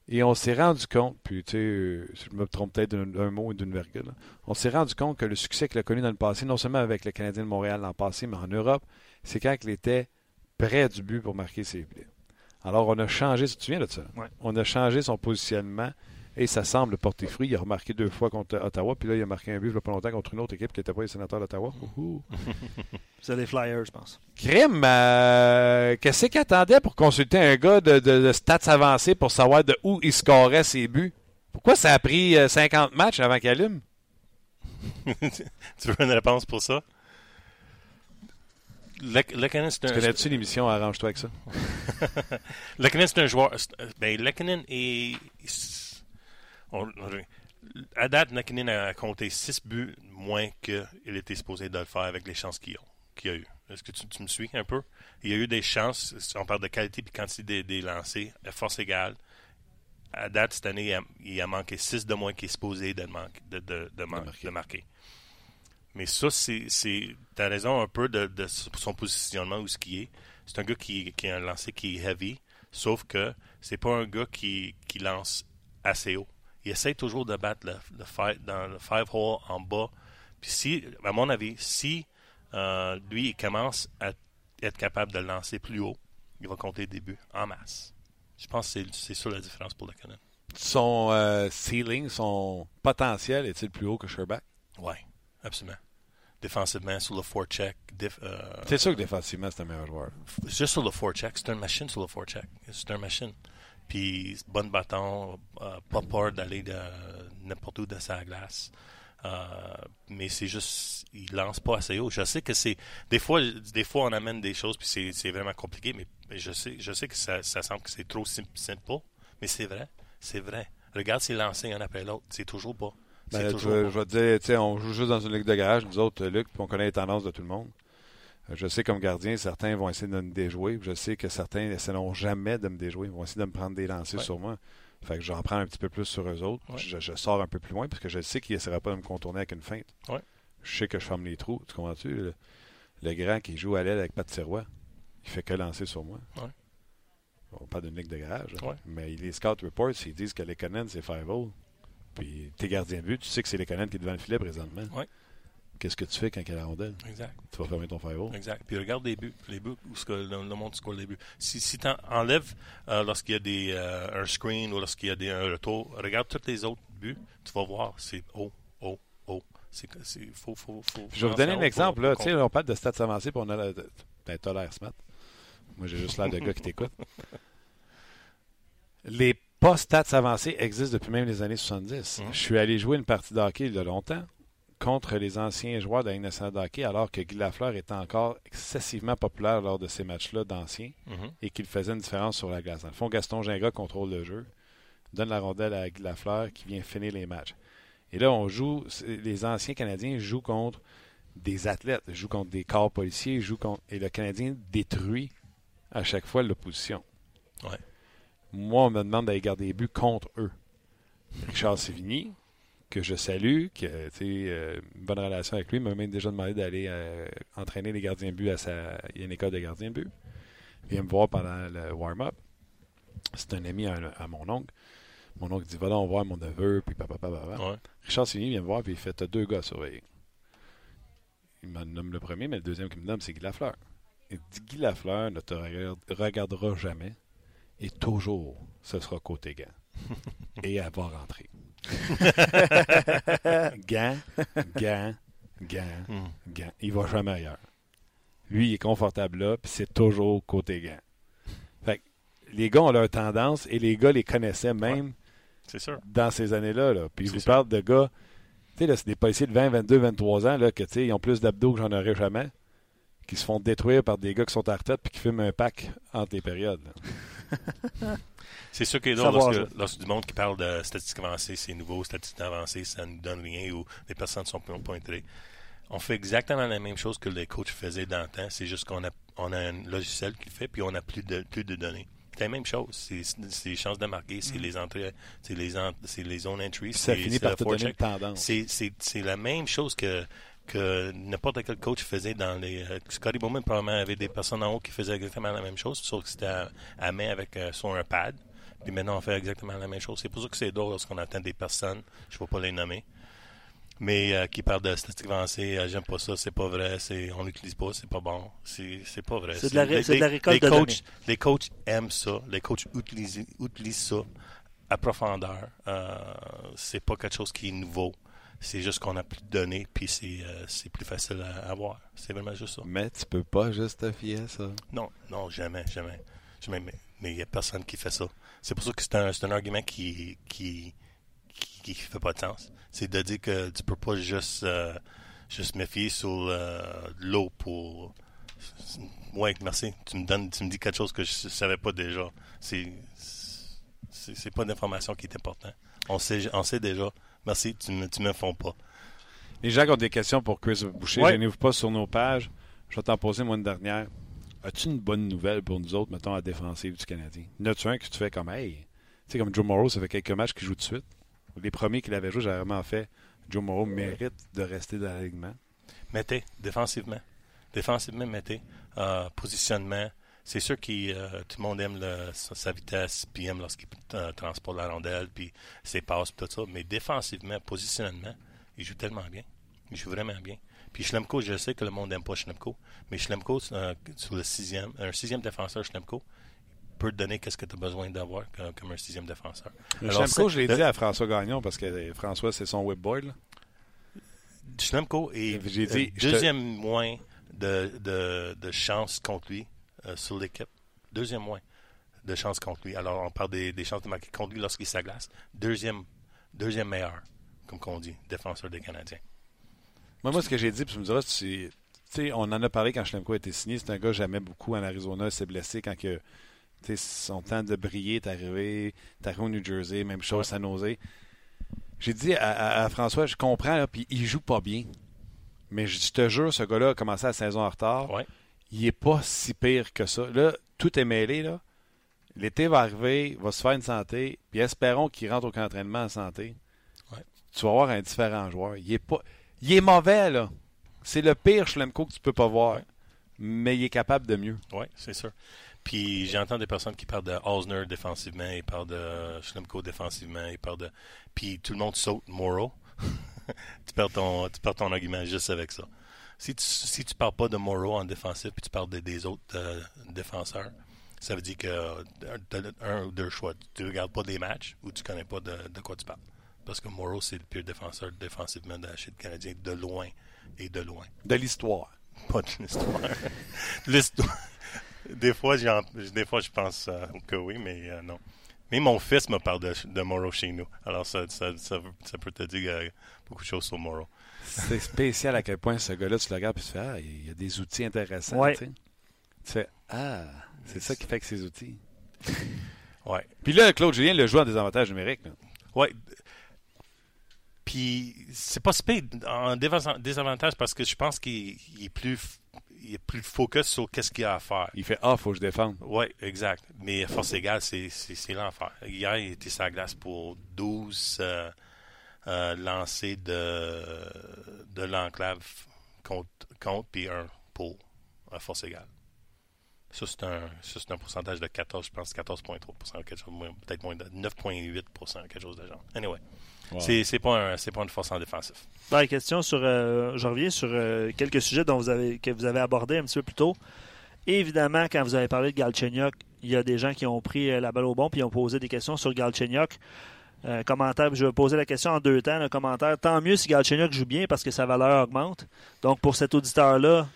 A: Et on s'est rendu compte, puis tu sais, je me trompe peut-être d'un mot ou d'une virgule, on s'est rendu compte que le succès qu'il a connu dans le passé, non seulement avec le Canadien de Montréal l'an passé, mais en Europe, c'est quand il était près du but pour marquer ses buts. Alors on a changé, tu te souviens de ça?
B: Ouais.
A: On a changé son positionnement et ça semble porter fruit. Il a remarqué deux fois contre Ottawa, puis là, il a marqué un but il n'y a pas longtemps contre une autre équipe qui n'était pas les sénateurs d'Ottawa.
B: C'est les Flyers, je pense.
A: Crime, euh, qu'est-ce qu'il attendait pour consulter un gars de, de, de, stats avancés pour savoir de où il scorait ses buts? Pourquoi ça a pris 50 matchs avant qu'il allume?
F: tu veux une réponse pour ça? Lekanen, c'est un.
A: Tu connais-tu l'émission Arrange-toi avec ça?
F: Lekanen, c'est un joueur. Ben, Lekanen est. on- à date, McKinnon a compté 6 buts moins qu'il était supposé de le faire avec les chances qu'il a, qu'il a eu. Est-ce que tu, tu me suis un peu? Il y a eu des chances, si on parle de qualité et quantité des, des lancers, à force égale. À date, cette année, il a, il a manqué 6 de moins qu'il est supposé de, manquer- de, de- de man-
A: marquer.
F: de marquer. Mais ça, c'est. Tu as raison un peu de, de son positionnement où ce qui est. C'est un gars qui, qui a un lancer qui est heavy, sauf que c'est pas un gars qui, qui lance assez haut. Il essaie toujours de battre le, le five, dans le five hole en bas. Puis si, à mon avis, si euh, lui il commence à être capable de le lancer plus haut, il va compter des buts en masse. Je pense que c'est- ça la différence pour le Canada.
A: Son euh, ceiling, son potentiel est-il plus haut que Sherbach?
F: Oui, absolument. Défensivement, sur le forecheck, euh,
A: C'est sûr que défensivement, c'est un meilleur joueur.
F: juste sur le forecheck, c'est une machine sur le forecheck. C'est une machine. Puis, bon bâton, euh, pas peur d'aller de n'importe où de sa glace. Euh, mais c'est juste, il lance pas assez haut. Je sais que c'est, des fois, des fois on amène des choses puis c'est, c'est vraiment compliqué, mais, mais je sais, je sais que ça, ça semble que c'est trop sim- simple, mais c'est vrai, c'est vrai. Regarde ses lancers un après l'autre, c'est toujours pas.
A: Ben, je,
F: toujours pas.
A: je vais te dire, on joue juste dans une ligue de garage, nous autres, Luc, puis on connaît les tendances de tout le monde. Je sais comme gardien, certains vont essayer de me déjouer. Je sais que certains n'essaieront jamais de me déjouer. Ils vont essayer de me prendre des lancers
F: Ouais.
A: sur moi. Fait que j'en prends un petit peu plus sur eux autres.
F: Ouais.
A: Je, je sors un peu plus loin parce que je sais qu'ils n'essaiera pas de me contourner avec une feinte.
F: Ouais.
A: Je sais que je ferme les trous. Tu comprends-tu? Le, le grand qui joue à l'aile avec Pat Sirois, il fait que lancer sur moi. On parle d'une ligue de garage. Mais les scout reports, ils disent que les Conan, c'est 5 Puis tes gardiens de but, tu sais que c'est les Conan qui est devant le filet présentement. Qu'est-ce que tu fais quand il y a la rondelle?
F: Exact.
A: Tu vas fermer ton 5
F: Exact. Puis regarde les buts, les buts où ce que le, le monde score les buts. Si, si tu enlèves euh, lorsqu'il y a des, euh, un screen ou lorsqu'il y a des, un retour, regarde tous les autres buts, tu vas voir, c'est haut, haut, haut. C'est, c'est, faut, faut, faut,
A: Je vais vous donner un
F: haut,
A: exemple.
F: faut-
A: Là.
F: faut
A: Tu sais, on parle de stats avancés pour on a la- Ben, t'as l'air smart. Moi, j'ai juste l'air de gars qui t'écoute. Les pas stats avancés existent depuis même les années 70.
F: Mhm.
A: Je suis allé jouer une partie de hockey il y a longtemps contre les anciens joueurs de la Ligue nationale de hockey alors que Guy Lafleur était encore excessivement populaire lors de ces matchs-là d'anciens
F: Mhm.
A: et qu'il faisait une différence sur la glace. Dans le fond, Gaston Gingras contrôle le jeu, donne la rondelle à Guy Lafleur qui vient finir les matchs. Et là, on joue, les anciens Canadiens jouent contre des athlètes, jouent contre des corps policiers, jouent contre, et le Canadien détruit à chaque fois l'opposition.
F: Ouais.
A: Moi, on me demande d'aller garder des buts contre eux. Richard Sévigny, que je salue, qui a euh, une bonne relation avec lui, m'a même déjà demandé d'aller euh, entraîner les gardiens de but à sa. Il y a une école de gardiens de but. Il vient me voir pendant le warm-up. C'est un ami à, à mon oncle. Mon oncle dit Va donc voir mon neveu, puis papa, papa, papa.
F: Ouais.
A: Richard Sévigny vient me voir, puis il fait T'as deux gars à surveiller. Il me nomme le premier, mais le deuxième qu'il me nomme, c'est Guy Lafleur. Il dit Guy Lafleur ne te regarde- regardera jamais, et toujours, ce sera côté gant. et elle va rentrer. gant, gant, gant,
F: Mhm.
A: gant. Il va jamais ailleurs. Lui, il est confortable là, puis c'est toujours côté gant. Fait que les gars ont leur tendance, et les gars les connaissaient même
F: C'est sûr.
A: dans ces années-là. Là. Puis je vous
F: ça.
A: parle de gars, tu sais, là, c'est des policiers de 20, 22, 23 ans, là, que, tu sais, ils ont plus d'abdos que j'en aurais jamais, qui se font détruire par des gars qui sont à retraite puis qui fument un pack entre les périodes.
F: C'est sûr que là, lorsque, lorsque du monde qui parle de statistiques avancées, c'est nouveau, statistiques avancées, ça ne donne rien ou les personnes sont pas pas intéressées. On fait exactement la même chose que les coachs faisaient dans le temps. C'est juste qu'on a, on a un logiciel qui le fait, puis on n'a plus de, plus de données. C'est la même chose. C'est les chances de marquer, c'est les entrées, c'est les, en- c'est les zone entries,
A: Puis ça
F: c'est C'est c'est la même chose que, que n'importe quel coach faisait dans les. euh, Scotty Bowman probablement avait des personnes en haut qui faisaient exactement la même chose, sauf que c'était à, à main avec euh, sur un pad. Puis maintenant, on fait exactement la même chose. C'est pour ça que c'est drôle lorsqu'on attend des personnes, je ne vais pas les nommer, mais euh, qui parlent de statistiques avancées. euh, J'aime pas ça, c'est pas vrai, c'est, on l'utilise pas, c'est pas bon. C'est, pas vrai.
B: C'est de la
F: les-
B: de la récolte
F: les
B: de
F: coachs,
B: données.
F: Les coachs aiment ça, les coachs utilisent, utilisent ça à profondeur. C'est pas quelque chose qui est nouveau. C'est juste qu'on a plus de données, puis c'est, euh, c'est plus facile à avoir. C'est vraiment juste ça.
A: Mais tu peux pas juste te fier à ça.
F: Non, non, jamais, jamais. jamais mais il n'y a personne qui fait ça. C'est pour ça que c'est un, c'est un argument qui, qui, qui, qui fait pas de sens. C'est de dire que tu peux pas juste, euh, juste me fier sur euh, l'eau pour. Ouais, merci. Tu me donnes, tu me dis quelque chose que je savais pas déjà. C'est, c'est, c'est pas d'information qui est important. On sait, on sait déjà. Merci, tu ne tu me fonds pas.
A: Les gens qui ont des questions pour Chris Boucher,
B: Ouais.
A: gênez-vous pas sur nos pages. Je vais t'en poser moi une dernière. As-tu une bonne nouvelle pour nous autres, mettons, à la défensive du Canadien? N'as-tu un que tu fais comme, hey, tu sais, comme Joe Morrow, ça fait quelques matchs qu'il joue de suite. Les premiers qu'il avait joué, j'ai vraiment fait. Joe Morrow mérite de rester dans l'alignement.
F: Mettez, défensivement. Défensivement, mettez. Euh, positionnement. C'est sûr que tout le monde aime le- sa, vitesse, puis aime lorsqu'il euh, transporte la rondelle, puis ses passes, puis tout ça. Mais défensivement, positionnement, il joue tellement bien. Il joue vraiment bien. Puis Schlemko, je sais que le monde n'aime pas Schlemko, mais Schlemko, euh, sur le sixième, un sixième défenseur Schlemko, peut te donner qu'est-ce que tu as besoin d'avoir comme, un sixième défenseur. Alors,
A: Schlemko, je l'ai dit à François Gagnon parce que euh, François, c'est son. Là.
F: Schlemko est
A: dit,
F: euh,
A: te-
F: deuxième moins de, de, de chances contre lui euh, sur l'équipe. Deuxième moins de chances contre lui. Alors, on parle des, des chances de marquer contre lui lorsqu'il s'aglace. Deuxième, deuxième meilleur, comme qu'on dit, défenseur des Canadiens.
A: Moi, moi, ce que j'ai dit, puis tu me diras, c'est- tu sais, on en a parlé quand Schlemko a été signé. C'est un gars que j'aimais beaucoup en Arizona. Il s'est blessé quand que, tu sais, son temps de briller est arrivé. T'es arrivé au New Jersey, même chose, San Jose. J'ai dit à, à- à François, je comprends, puis il joue pas bien. Mais je, je te jure, ce gars-là a commencé la saison en retard.
F: Ouais.
A: Il est pas si pire que ça. Là, tout est mêlé, là. L'été va arriver, il va se faire une santé, puis espérons qu'il rentre au camp d'entraînement en santé.
F: Ouais.
A: Tu vas avoir un différent joueur. Il est pas. Il est mauvais, là. C'est le pire Schlemko que tu peux pas voir. Mais il est capable de mieux.
F: Oui, c'est sûr. Puis j'entends des personnes qui parlent de Osner défensivement, ils parlent de Schlemko défensivement, ils parlent de. Puis tout le monde saute Morrow. tu, perds ton, tu perds ton argument juste avec ça. Si tu si tu parles pas de Morrow en défensif, puis tu parles de- des autres euh, défenseurs, ça veut dire que tu as un ou deux choix. Tu regardes pas des matchs ou tu connais pas de, de quoi tu parles. Parce que Morrow, c'est le pire défenseur défensivement de la chute canadien de loin et de loin.
A: De l'histoire.
F: Pas de l'histoire. L'histoire. Des fois, des fois, je pense euh, que oui, mais euh, non. Mais mon fils me parle de, de Morrow chez nous. Alors, ça, ça, ça, ça peut te dire euh, beaucoup de choses sur Morrow.
A: C'est spécial à quel point ce gars-là, tu le regardes et tu fais Ah, il y a des outils intéressants.
B: Ouais.
A: tu fais Ah, c'est ça qui fait que ces outils.
F: Ouais.
A: Puis là, Claude Julien le joue en désavantage numérique.
F: Ouais. Puis, c'est pas pire en désavantage parce que je pense qu'il il est plus il est plus focus sur qu'est-ce qu'il a à faire.
A: Il fait Ah, faut que je défende.
F: Oui, exact. Mais force égale, c'est, l'enfer. Hier, il était sur la glace pour 12 euh, euh, lancers de, de l'enclave contre, contre puis un pour à force égale. Ça, c'est un, ça, c'est un pourcentage de 14, je pense 14,3 quelque chose, moins- peut-être moins de 9,8% quelque chose de genre. Anyway,
A: Wow.
F: c'est, c'est, pas un, c'est pas une force en défensif.
B: Ouais, question sur. euh, je reviens sur euh, quelques sujets dont vous avez, que vous avez abordés un petit peu plus tôt. Évidemment, quand vous avez parlé de Galchenyuk, il y a des gens qui ont pris euh, la balle au bon puis ont posé des questions sur Galchenyuk. Euh, commentaire, je vais poser la question en deux temps. Le commentaire, tant mieux si Galchenyuk joue bien parce que sa valeur augmente. Donc, pour cet auditeur-là,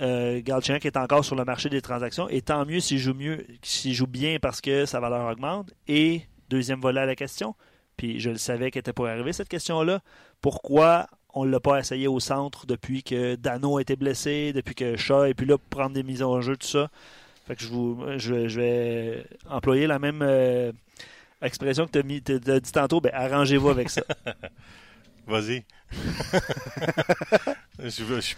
B: euh, est encore sur le marché des transactions et tant mieux s'il joue joue bien parce que sa valeur augmente. Et deuxième volet à la question, puis je le savais qu'elle était pour arriver cette question-là. Pourquoi on ne l'a pas essayé au centre depuis que Dano a été blessé, depuis que Shaw est plus là pour prendre des mises en jeu, tout ça? Fait que je vais employer la même euh, expression que tu as, dit tantôt. Ben, arrangez-vous avec ça.
F: Vas-y. je, veux- je-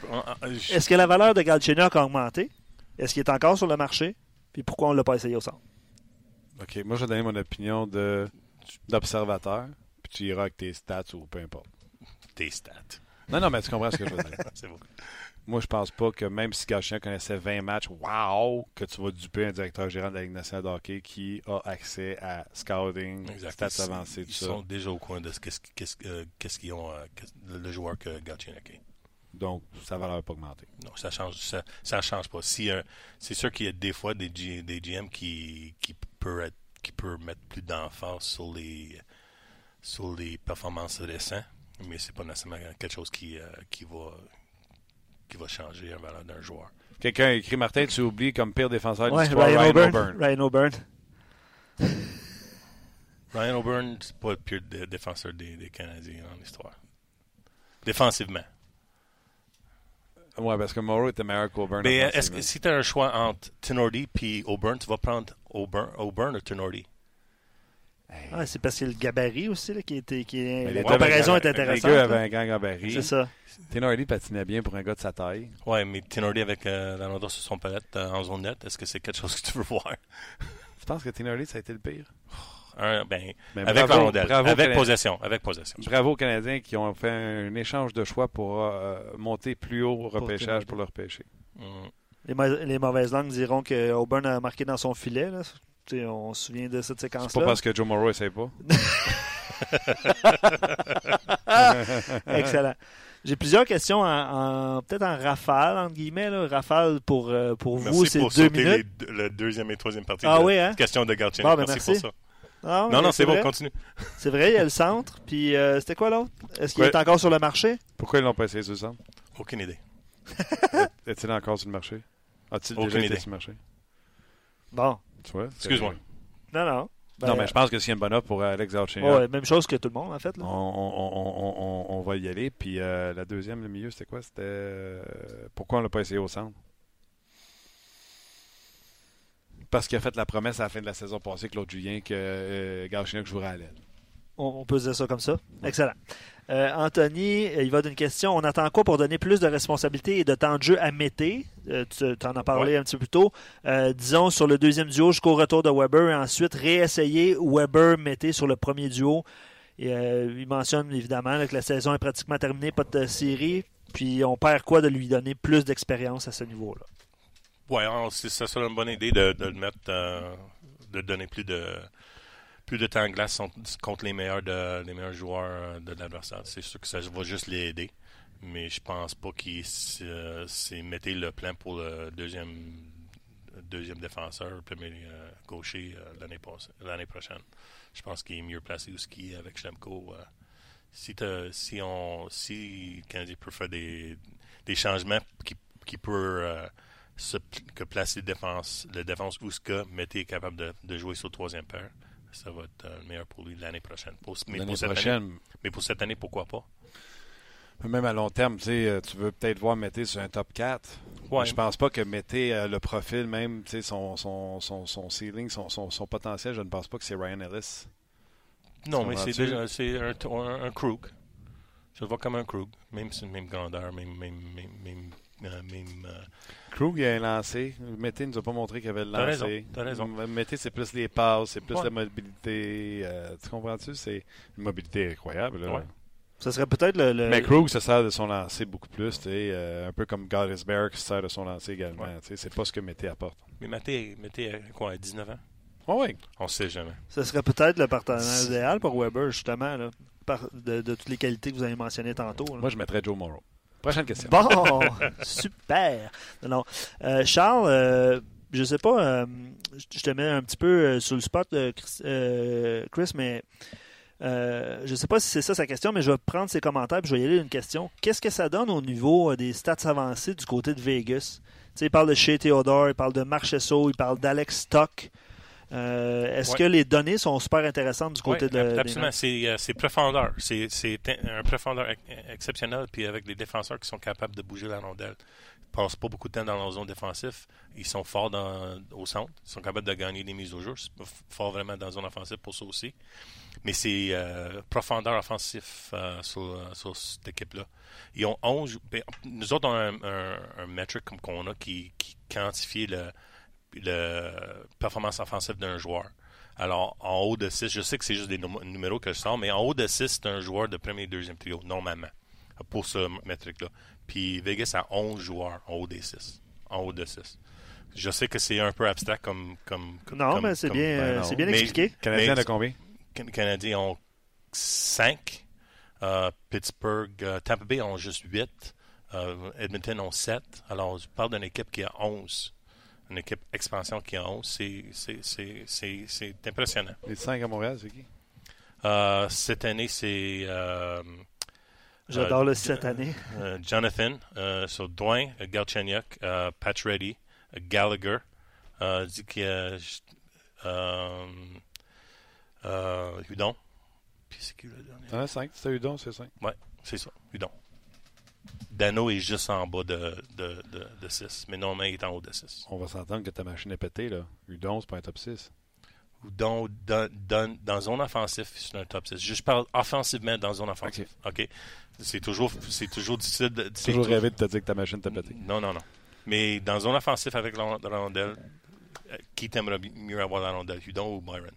F: je-
B: Est-ce que la valeur de Galchenyuk a augmenté? Est-ce qu'il est encore sur le marché? Puis pourquoi on ne l'a pas essayé au centre?
A: OK, moi, je vais donner mon opinion d'observateur. Puis tu iras avec tes stats ou peu importe.
F: tes stats.
A: Non, non, mais tu comprends ce que je veux dire.
F: C'est bon.
A: Moi, je pense pas que même si Galchenyuk connaissait 20 matchs, wow, que tu vas duper un directeur gérant de la Ligue nationale de hockey qui a accès à scouting, stats
F: Ils-
A: avancées, tout
F: Ils
A: ça.
F: sont déjà au coin de ce qu'est-ce euh, qu'ils ont, euh, le joueur que Galchenyuk est.
A: Donc, sa valeur n'a pas augmenté.
F: Non, ça change, ça, ça change pas. Si un- c'est sûr qu'il y a des fois des, G- des GM qui, qui peuvent être, qui peuvent mettre plus d'emphase sur les sur les performances récentes, mais c'est pas nécessairement quelque chose qui, euh, qui va qui va changer la valeur d'un joueur.
A: Quelqu'un a écrit Martin, tu oublies comme pire défenseur de
B: Ouais,
A: l'histoire
B: Ryan,
A: Ryan
B: O'Byrne.
A: O'Byrne.
B: Ryan O'Byrne.
F: Ryan O'Byrne, c'est pas le pire dé- défenseur des, des Canadiens en histoire. Défensivement.
A: Ouais, parce que Morrow était meilleur qu'Auburn.
F: Mais euh, est-ce que si tu as un choix entre Tenordi et Auburn, tu vas prendre Auburn, Auburn ou Tenordi?
A: Hey.
B: Ah, c'est parce que le gabarit aussi là, qui était. Qui La
A: les
B: comparaison
A: deux,
B: est
A: Les
B: intéressante.
A: gars
B: là.
A: avaient un grand gabarit.
B: C'est ça.
A: Tenardi patinait bien pour un gars de sa taille.
F: Ouais, mais Tinordi avec euh, la sur son palette euh, en zone nette, est-ce que c'est quelque chose que tu veux voir?
A: Tu penses que Tenardi, ça a été le pire?
F: Un, ben, avec
A: bravo-
F: la rondelle.
A: bravo
F: avec
A: Canadien.
F: possession. Avec possession.
A: Bravo aux Canadiens qui ont fait un échange de choix pour euh, monter plus haut au repêchage pour le repêcher.
F: Mm.
B: Les, ma- les mauvaises langues diront que Auburn a marqué dans son filet. Là. On se souvient de cette
A: C'est
B: séquence-là.
A: pas parce que Joe Morrow essaie pas.
B: Excellent. J'ai plusieurs questions, en, en- peut-être en rafale, entre guillemets. Là. Rafale pour, euh, pour vous,
F: Merci
B: c'est
F: pour
B: deux minutes.
F: deux- le deuxième et troisième partie
B: Ah
F: de
B: oui, hein?
F: question de Galchenyuk.
B: Bon, ben,
F: merci,
B: merci.
F: pour ça.
B: Ah,
F: non, non, c'est bon,
B: vrai.
F: continue.
B: C'est vrai, il y a le centre. Puis euh, c'était quoi l'autre? Est-ce qu'il
A: Ouais.
B: est encore sur le marché?
A: Pourquoi ils l'ont pas essayé le centre?
F: Aucune idée.
A: Est-il encore sur le marché? A-t-il
F: Aucune
A: déjà été
F: idée.
A: sur le marché?
B: Bon.
F: Excuse-moi.
B: Non, non. Ben,
A: non, mais je pense que s'il y a une bonne offre pour Alex Galchenyuk,
B: ouais, même chose que tout le monde, en fait.
A: on,
B: Là.
A: on- on- on- on va y aller. Puis euh, la deuxième, le milieu, c'était quoi? C'était euh, pourquoi on l'a pas essayé au centre? Parce qu'il a fait la promesse à la fin de la saison passée, Claude Julien, que euh, Galchenyuk jouerait à l'aile.
B: On, on peut dire ça comme ça. Excellent. Euh, Anthony, euh, il va d'une question. On attend quoi pour donner plus de responsabilités et de temps de jeu à Mété? Euh, tu en as parlé
F: Ouais.
B: un petit peu plus tôt. Euh, disons sur le deuxième duo jusqu'au retour de Weber et ensuite réessayer Weber-Mété sur le premier duo. Et, il mentionne évidemment là, que la saison est pratiquement terminée, pas de série. Puis on perd quoi de lui donner plus d'expérience à ce niveau-là?
F: C'est- ça serait une bonne idée de, de le mettre, de donner plus de plus de temps en glace contre les meilleurs meilleurs joueurs euh, de l'adversaire. C'est sûr que ça va juste les aider, mais je pense pas qu'il s'est le plan pour le deuxième deuxième défenseur, le premier euh, gaucher euh, l'année prochaine. Je pense qu'il est mieux placé est avec Schlemko. euh. si, si on si peut faire des, des changements qui, qui peut que placer le défense, le défense Ouska, est capable de, de jouer sur le troisième paire. Ça va être euh, meilleur pour lui l'année prochaine. Pour, mais, pour cette année, mais pour cette année, pourquoi pas?
A: même à long terme, tu euh, tu veux peut-être voir Mété sur un top 4.
F: Ouais.
A: Je pense pas que Mété euh, le profil même, son, son, son, son ceiling, son, son, son potentiel, je ne pense pas que c'est Ryan Ellis.
F: Non, mais c'est un, un, un Krug. Je le vois comme un Krug. Même même grandeur, même même même même, euh, même, euh,
A: Krug, il a un lancé. Mété ne nous a pas montré qu'il avait le lancé.
F: t'as raison.
A: Mété, c'est plus les passes, c'est plus
F: Ouais.
A: la mobilité. euh, tu comprends-tu? C'est une mobilité incroyable. Là.
F: Ouais.
B: Ce serait peut-être le. le-
A: Mais Krug se sert de son lancer beaucoup plus, euh, un peu comme Gottesberg qui se sert de son lancer également.
F: Ouais.
A: C'est pas ce que Mété apporte.
F: mais Mété, Mété a quoi, à 19 ans?
A: Oh, oui.
F: On sait jamais.
B: Ce serait peut-être le partenaire idéal pour Weber, justement, là, par- de, de toutes les qualités que vous avez mentionnées tantôt. là.
A: Moi, je mettrais Joe Morrow. Prochaine question.
B: Bon, super. Non. Euh, Charles, euh, je sais pas, euh, je te mets un petit peu sur le spot, Chris, mais euh, je sais pas si c'est ça sa question, mais je vais prendre ses commentaires et je vais y aller d'une question. Qu'est-ce que ça donne au niveau des stats avancées du côté de Vegas? Il parle de Shea Theodore, il parle de Marchesso, il parle d'Alex Stock. Euh, Est-ce
F: Ouais.
B: que les données sont super intéressantes du côté
F: Oui,
B: de
F: absolument. C'est, euh, c'est profondeur. C'est, un profondeur ex- exceptionnel. Puis avec des défenseurs qui sont capables de bouger la rondelle. Ils passent pas beaucoup de temps dans leur zone défensive. Ils sont forts dans, au centre. Ils sont capables de gagner des mises au jeu. Ils sont forts vraiment dans la zone offensive pour ça aussi. Mais c'est euh, profondeur offensif euh, sur, sur cette équipe-là. Ils ont 11. ben, Nous autres, on a un, un, un metric comme qu'on a qui, qui quantifie le, le performance offensive d'un joueur. Alors, en haut de 6, je sais que c'est juste des num- numéros que je sors, mais en haut de 6, c'est un joueur de premier et deuxième trio, normalement, pour ce métrique-là. Puis Vegas a 11 joueurs en haut des 6. En haut de 6. Je sais que c'est un peu abstract comme. comme comme-
B: Non,
F: comme-
B: mais c'est bien,
A: ben
B: euh, c'est bien
F: Mais-
B: expliqué.
A: Canadien de combien?
F: Canadiens ont 5. Pittsburgh, euh, Tampa Bay ont juste 8. Edmonton ont 7. Alors, je parle d'une équipe qui a 11. Une équipe expansion qui a 11. C'est- c'est- C'est c'est- c'est impressionnant.
A: Les 5 à Montréal, c'est qui?
F: Euh, cette année, c'est euh,
B: J'adore
F: euh,
B: le cette année.
F: euh, Jonathan, euh, sur Dwayne, Galchenyuk, euh, Pat Reddy, Gallagher, euh, dit euh, euh, Hudon. Puis c'est qui le dernier?
A: T'en as 5. C'était Udon, c'est 5.
F: C'est ça, Hudon. Dano est juste en bas de, de, de, de 6, mais normalement, il est en haut de 6.
A: On va s'entendre que ta machine est pétée, là. Udon, c'est pas un top 6.
F: Hudon, dans, dans, dans zone offensive, c'est un top 6. Je parle offensivement dans zone offensive. OK? C'est toujours, toujours difficile. De, c'est
A: toujours
F: tou-
A: rêvé de te dire que ta machine t'a pété.
F: Non, non, non. Mais dans zone offensive avec la, la rondelle, euh, qui t'aimerait mieux avoir la rondelle, Hudon ou Byron?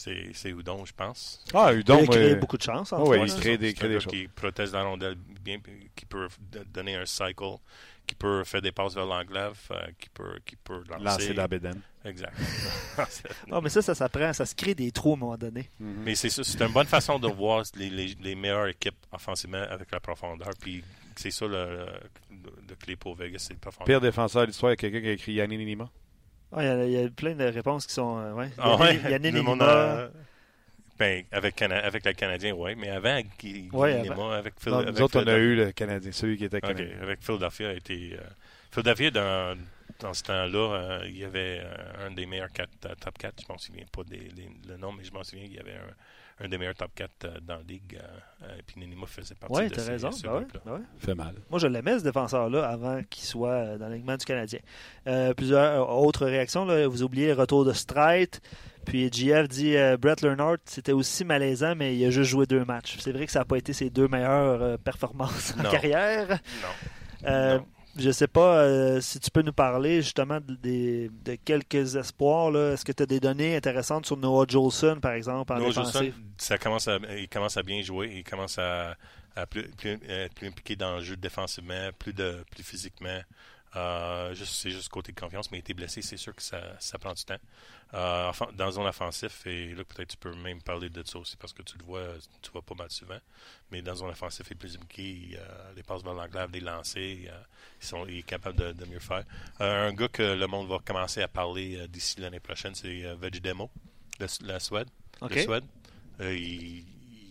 F: C'est, c'est Hudon, je pense.
A: Ah,
B: Il
A: Udon,
B: a créé
A: euh,
B: beaucoup de chance.
A: oh, ouais,
B: en
A: il crée des, crée des choses.
F: qui protège la rondelle bien, qui peut donner un cycle, qui peut faire des passes vers l'englave, euh, qui peut, qui peut lancer.
A: Lancer la bédaine.
F: Exact.
B: Ah, mais ça, ça s'apprend. Ça se crée des trous à un moment donné.
F: mais c'est ça, c'est une bonne façon de voir les, les, les meilleures équipes offensivement avec la profondeur. Puis c'est ça le, le, le clé pour Vegas, c'est la profondeur.
A: Pire défenseur de l'histoire, il y a quelqu'un qui a écrit Yanni Nima.
B: Il y, y a plein de réponses qui sont. euh, ouais.
F: Ah ouais?
B: Yannick
F: a- Ben, avec, Cana- avec le Canadien, oui. Mais avant, Guy, Guy
B: Ouais,
F: Nima, avec Phil,
A: Non,
F: avec
A: nous autres, on a eu le Canadien, celui qui était Canadien.
F: avec Philadelphia a été. euh, Philadelphia, dans, dans ce temps-là, euh, il y avait euh, un des meilleurs quatre, euh, top 4. Je m'en souviens pas des, les- le nom, mais je m'en souviens qu'il y avait un, un des meilleurs top 4 euh, dans la ligue. euh, euh, puis Nenima faisait partie
B: Oui,
F: de ces-
B: raison.
F: ce
B: Ben ouais, ben ouais.
A: Fait mal.
B: Moi, je l'aimais, ce défenseur-là, avant qu'il soit euh, dans l'alignement du Canadien. Euh, plusieurs euh, autres réactions. Là. Vous oubliez le retour de Strite. Puis GF dit euh, Brett Leonard, c'était aussi malaisant, mais il a juste joué deux matchs. C'est vrai que ça n'a pas été ses deux meilleures euh, performances en
F: Non.
B: carrière.
F: Non.
B: Euh,
F: Non.
B: Je sais pas euh, si tu peux nous parler justement de, de quelques espoirs. Est-ce que tu as des données intéressantes sur Noah Jolson, par exemple, en
F: Noah? Jolson, ça commence à, il commence à bien jouer. Il commence à, à plus, plus- être plus impliqué dans le jeu défensivement, plus, de, plus physiquement. Euh, c'est juste côté de confiance, mais il était blessé, c'est sûr que ça, ça prend du temps. Euh, dans zone offensif, et là peut-être tu peux même parler de ça aussi parce que tu le vois, tu vois pas mal souvent. Mais dans zone offensif, il est plus impliqué, euh, les passes vers l'englave, les lancers, euh, ils sont, il est capable de, de mieux faire. Un gars que le monde va commencer à parler d'ici l'année prochaine, c'est euh, Veg Demo, de la Suède.
B: OK.
F: de Suède. Il,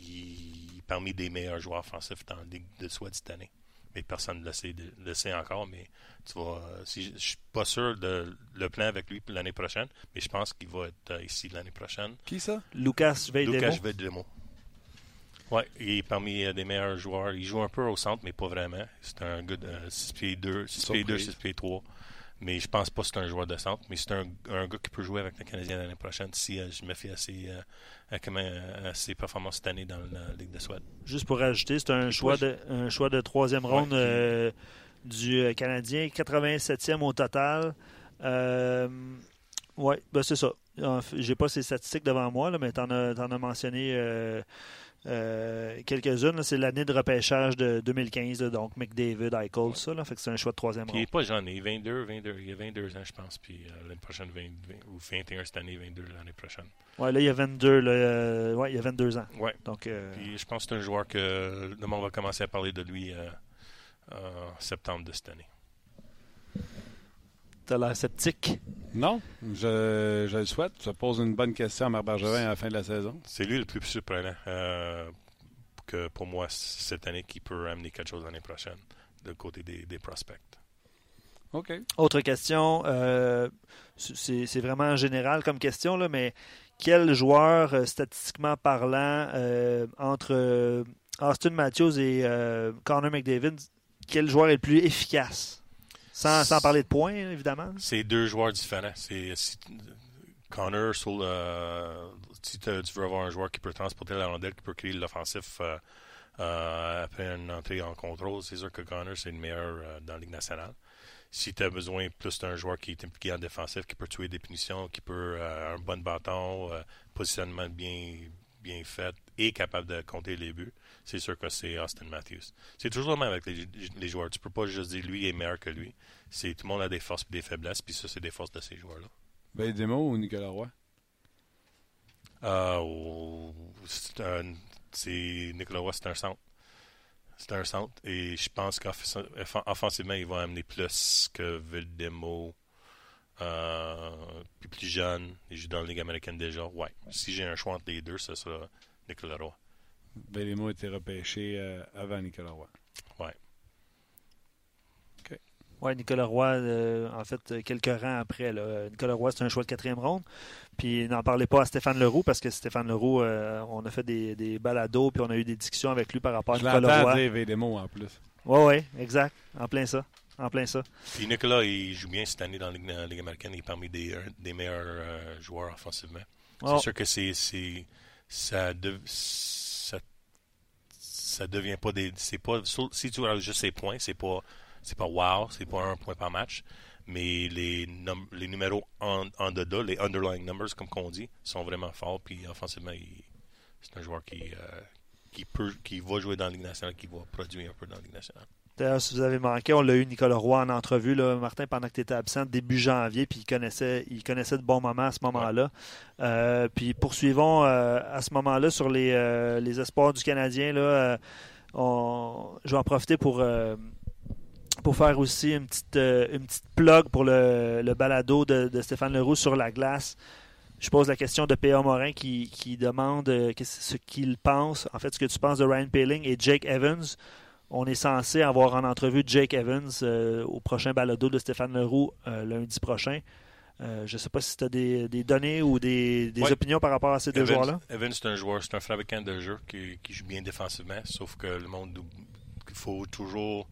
F: il est parmi des meilleurs joueurs offensifs dans la Ligue de Suède cette année. Mais personne ne le sait, le sait encore. Mais tu vois, euh, si, je ne suis pas sûr de le plan avec lui pour l'année prochaine, mais je pense qu'il va être euh, ici l'année prochaine.
A: Qui ça?
B: Lucas Veidemo.
F: Lucas Vedemo. Oui, il est parmi euh, des meilleurs joueurs. Il joue un peu au centre, mais pas vraiment. C'est un gars de 6 pieds 2, 6 pieds 2,
A: Surprise.
F: 6 pieds 3. Mais je pense pas que c'est un joueur de centre, mais c'est un, un gars qui peut jouer avec le Canadien l'année prochaine si euh, je me fie à ses, euh, à comment, à ses performances cette année dans la Ligue de Suède.
B: Juste pour rajouter, c'est un choix de, un choix de troisième ronde
F: Ouais,
B: euh, du euh, Canadien, 87e au total. Euh, oui, ben c'est ça. En J'ai pas ces statistiques devant moi, là, mais tu en, as mentionné euh, quelques-unes. C'est l'année de repêchage de 2015, là, donc McDavid, Eichel, ça. Là, fait que c'est un choix de troisième
F: Puis il n'est pas jeune, il est 22, 22, il a 22 ans, je pense. Puis euh, l'année prochaine, 20, 20 ou 21 cette année, 22 l'année prochaine.
B: Ouais, là, il y a 22, là, euh, ouais, il y a 22 ans.
F: Ouais.
B: Donc, euh,
F: Puis je pense que c'est un joueur que le monde va commencer à parler de lui en septembre de cette année.
B: T'as l'air sceptique?
A: Non, je, je le souhaite. Ça pose une bonne question à Marc Bergevin à la fin de la saison.
F: C'est lui le plus surprenant euh, que pour moi cette année qui peut amener quelque chose l'année prochaine de côté des, des prospects.
A: OK.
B: Autre question, euh, c'est c'est vraiment général comme question, là, mais quel joueur, euh, statistiquement parlant, euh, entre Austin Matthews et euh, Connor McDavid, quel joueur est le plus efficace? Sans, sans parler de points, évidemment.
F: C'est deux joueurs différents. C'est Connor, le- si tu veux avoir un joueur qui peut transporter la rondelle, qui peut créer l'offensif euh, euh, après une entrée en contrôle, c'est sûr que Connor, c'est le meilleur euh, dans la Ligue nationale. Si tu as besoin plus d'un joueur qui est impliqué en défensif, qui peut tuer des punitions, qui peut un bon bâton, positionnement bien, bien fait et capable de compter les buts, c'est sûr que c'est Austin Matthews. C'est toujours le même avec les, les joueurs. Tu peux pas juste dire lui est meilleur que lui. C'est tout le monde a des forces et des faiblesses, puis ça, c'est des forces de ces joueurs-là.
A: Ben, Demo ou Nicolas Roy?
F: Euh, c'est Nicolas Roy, c'est un centre. C'est un centre. Et je pense qu'offensivement, il va amener plus que Vildemo. Euh, puis plus jeune. Il joue dans la Ligue américaine déjà. Ouais. Si j'ai un choix entre les deux, ce sera Nicolas Roy.
A: Belemo a été repêché euh, avant Nicolas Roy.
B: Oui, Nicolas Roy, euh, en fait, quelques rangs après. là. Nicolas Roy, c'est un choix de quatrième ronde. Puis n'en parlez pas à Stéphane Leroux parce que Stéphane Leroux, euh, on a fait des, des balados puis on a eu des discussions avec lui par rapport à
A: Je
B: Nicolas
A: l'entends
B: Roy.
A: dire Vedemo en plus.
B: Oui, oui, exact. En plein ça. En plein ça.
F: Puis Nicolas, il joue bien cette année dans la Ligue, la Ligue américaine. Il est parmi des, un des meilleurs euh, joueurs offensivement.
B: Oh.
F: C'est sûr que c'est, c'est ça, de- ça, ça devient pas des, c'est pas, si tu regardes juste ses points, c'est pas, c'est pas wow, c'est pas un point par match, mais les, num- les numéros en, en dedans, les underlying numbers, comme qu'on dit, sont vraiment forts. Puis offensivement, il- c'est un joueur qui, euh, qui peut, qui va jouer dans la Ligue nationale, qui va produire un peu dans la Ligue nationale.
B: D'ailleurs, si vous avez manqué, on l'a eu Nicolas Roy en entrevue, là, Martin, pendant que tu étais absent, début janvier, puis il connaissait, il connaissait de bons moments à ce moment-là. Euh, puis poursuivons euh, à ce moment-là sur les, euh, les espoirs du Canadien. Là, on- je vais en profiter pour, pour faire aussi une petite, euh, une petite plug pour le, le balado de, de Stéphane Leroux sur la glace. Je pose la question de P.A. Morin qui, qui demande euh, ce qu'il pense, en fait, ce que tu penses de Ryan Paling et Jake Evans. On est censé avoir en entrevue Jake Evans euh, au prochain balado de Stéphane Leroux euh, lundi prochain. Euh, je ne sais pas si tu as des, des données ou des, des
F: Ouais.
B: opinions par rapport à ces deux joueurs-là.
F: Evans, c'est un joueur, c'est un fabricant de jeu qui, qui joue bien défensivement, sauf que le monde, il faut toujours